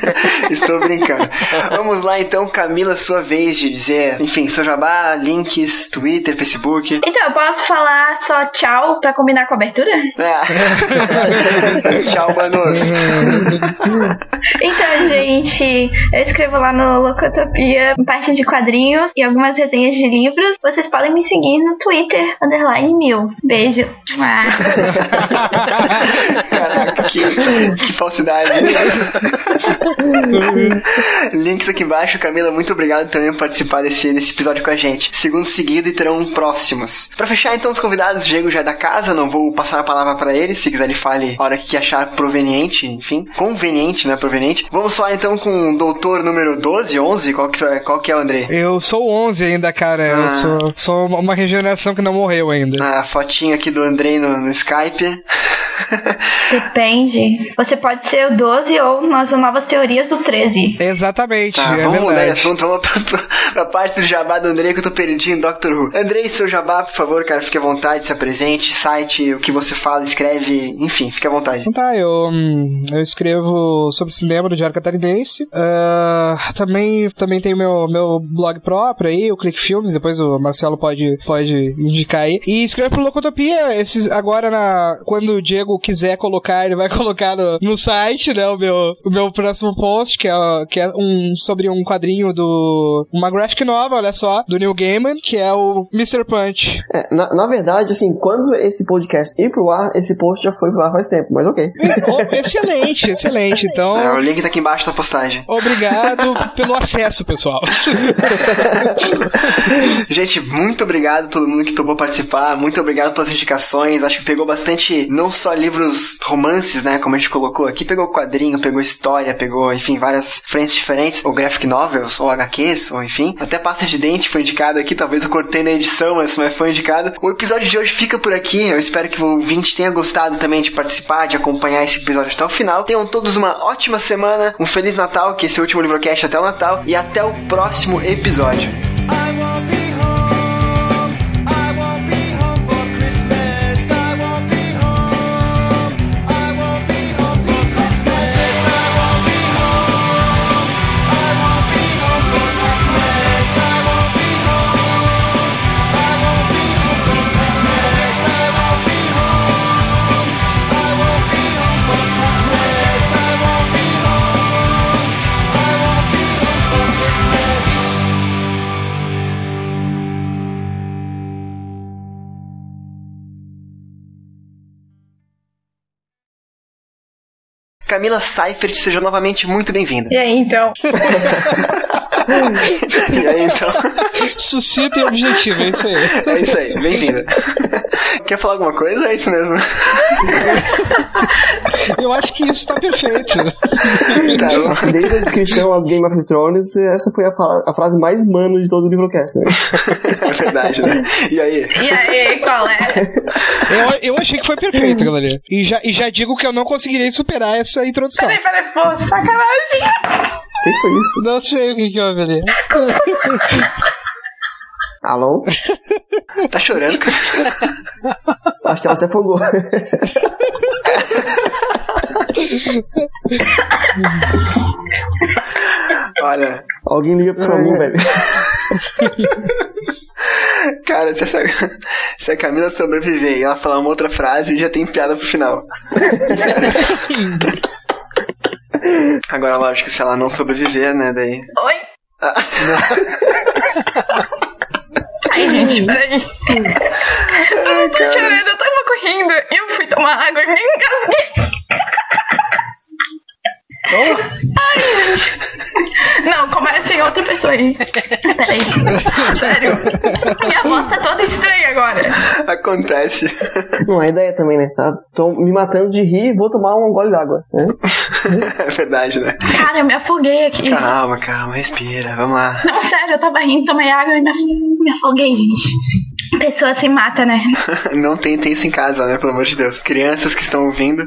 A: Estou brincando. Vamos lá então, Camila, sua vez de dizer, enfim, seu jabá, links, Twitter, Facebook.
B: Então, eu posso falar só tchau pra combinar com a abertura?
A: Ah. Tchau, manos.
B: Então, gente, eu escrevo lá no Locotopia parte de quadrinhos e algumas resenhas de livros. Vocês podem me seguir no Twitter, underline mil. Beijo.
A: Caraca, que, que falsidade. Links aqui embaixo, Camila, muito obrigado também por participar desse, desse episódio com a gente. Segundo seguido e terão próximos. Pra fechar então os convidados, o Diego já é da casa, não vou passar a palavra pra ele, se quiser ele fale a hora que achar proveniente, enfim, conveniente, né, proveniente. Vamos falar então com o doutor número 12, 11, qual que, é- qual que é o André?
E: Eu sou 11 ainda, cara.
A: Ah.
E: Eu sou, sou uma regeneração que não morreu ainda.
A: A fotinha aqui do Andrei no, no Skype.
B: Depende. Você pode ser o 12 ou nas novas teorias do 13.
E: Exatamente,
A: Tá,
E: é
A: vamos mudar de assunto, vamos pra, pra, pra parte do jabá do Andrei que eu tô perdido em Doctor Who. Andrei, seu jabá, por favor, cara, fique à vontade, se apresente, site, o que você fala, escreve, enfim, fique à vontade.
E: Então tá, eu, hum, eu escrevo sobre cinema do Diário Catarinense. Ah, também, também tenho meu, meu blog próprio aí, o Click Filmes, depois o Marcelo pode, pode indicar aí. E escrevo pro Locotopia, esses, agora na, quando o Diego quiser colocar, ele vai colocar no, no site, né, o meu, o meu próximo post, que é, que é um, sobre um quadrinho do, uma graphic novel, olha só, do Neil Gaiman, que é o Mr. Punch.
D: É, na, na verdade, assim, quando esse podcast ir pro ar, esse post já foi pro ar faz tempo, mas ok.
E: Excelente, excelente, então...
A: É, o link tá aqui embaixo da postagem.
E: Obrigado pelo acesso, pessoal.
A: Gente, muito obrigado a todo mundo que topou participar, muito obrigado pelas indicações, acho que pegou bastante, não só livros romances, né, como a gente colocou aqui, pegou quadrinho, pegou história, pegou, enfim, várias frentes diferentes, ou graphic novels, ou HQs, ou enfim, até pasta de dente foi indicado aqui, talvez eu cortei na edição, mas foi indicado. O episódio de hoje fica por aqui, eu espero que o ouvinte tenha gostado também de participar, de acompanhar esse episódio até o final. Tenham todos uma ótima semana, um Feliz Natal, que esse é o último Livrocast até o Natal, e até o próximo episódio. Camila Seifert, seja novamente muito bem-vinda.
B: E aí, então?
A: E aí, então,
E: Sucinto e objetivo, é isso aí.
A: é isso aí, bem-vinda. Quer falar alguma coisa? É isso mesmo.
E: Eu acho que isso tá perfeito.
A: Tá.
D: Desde a descrição ao Game of Thrones, essa foi a, fala- a frase mais mano de todo o livrocast, né?
A: É verdade, né? E aí?
B: E aí, qual é?
E: Eu, eu achei que foi perfeito, galera. E já, e já digo que eu não conseguirei superar essa introdução.
B: Peraí, peraí, pô, sacanagem.
D: O que que foi isso?
E: Não sei o que que houve ali.
D: Alô?
A: Tá chorando, cara?
D: Acho que ela se afogou.
A: Olha,
D: Alguém liga pro SAMU, velho.
A: Cara, se, essa, se a Camila sobreviver e ela falar uma outra frase, já tem piada pro final. Agora, lógico, se ela não sobreviver, né, daí...
B: Oi?
A: Ah,
B: Ai, gente, peraí. Eu tô chorando, eu tava correndo. E eu fui tomar água e me engasguei. Ai, gente. Não, começa em outra pessoa aí. Peraí. Sério. Minha voz tá toda estranha agora.
A: acontece.
D: Não, a ideia também, né? Tá, tô me matando de rir e vou tomar um gole d'água. Né?
A: É verdade, né?
B: Cara, eu me afoguei aqui.
A: Calma, calma, respira, vamos lá.
B: Não, sério, eu tava rindo, tomei água e me afoguei, gente. Pessoa se mata, né?
A: Não tentem isso em casa, né, pelo amor de Deus. Crianças que estão ouvindo,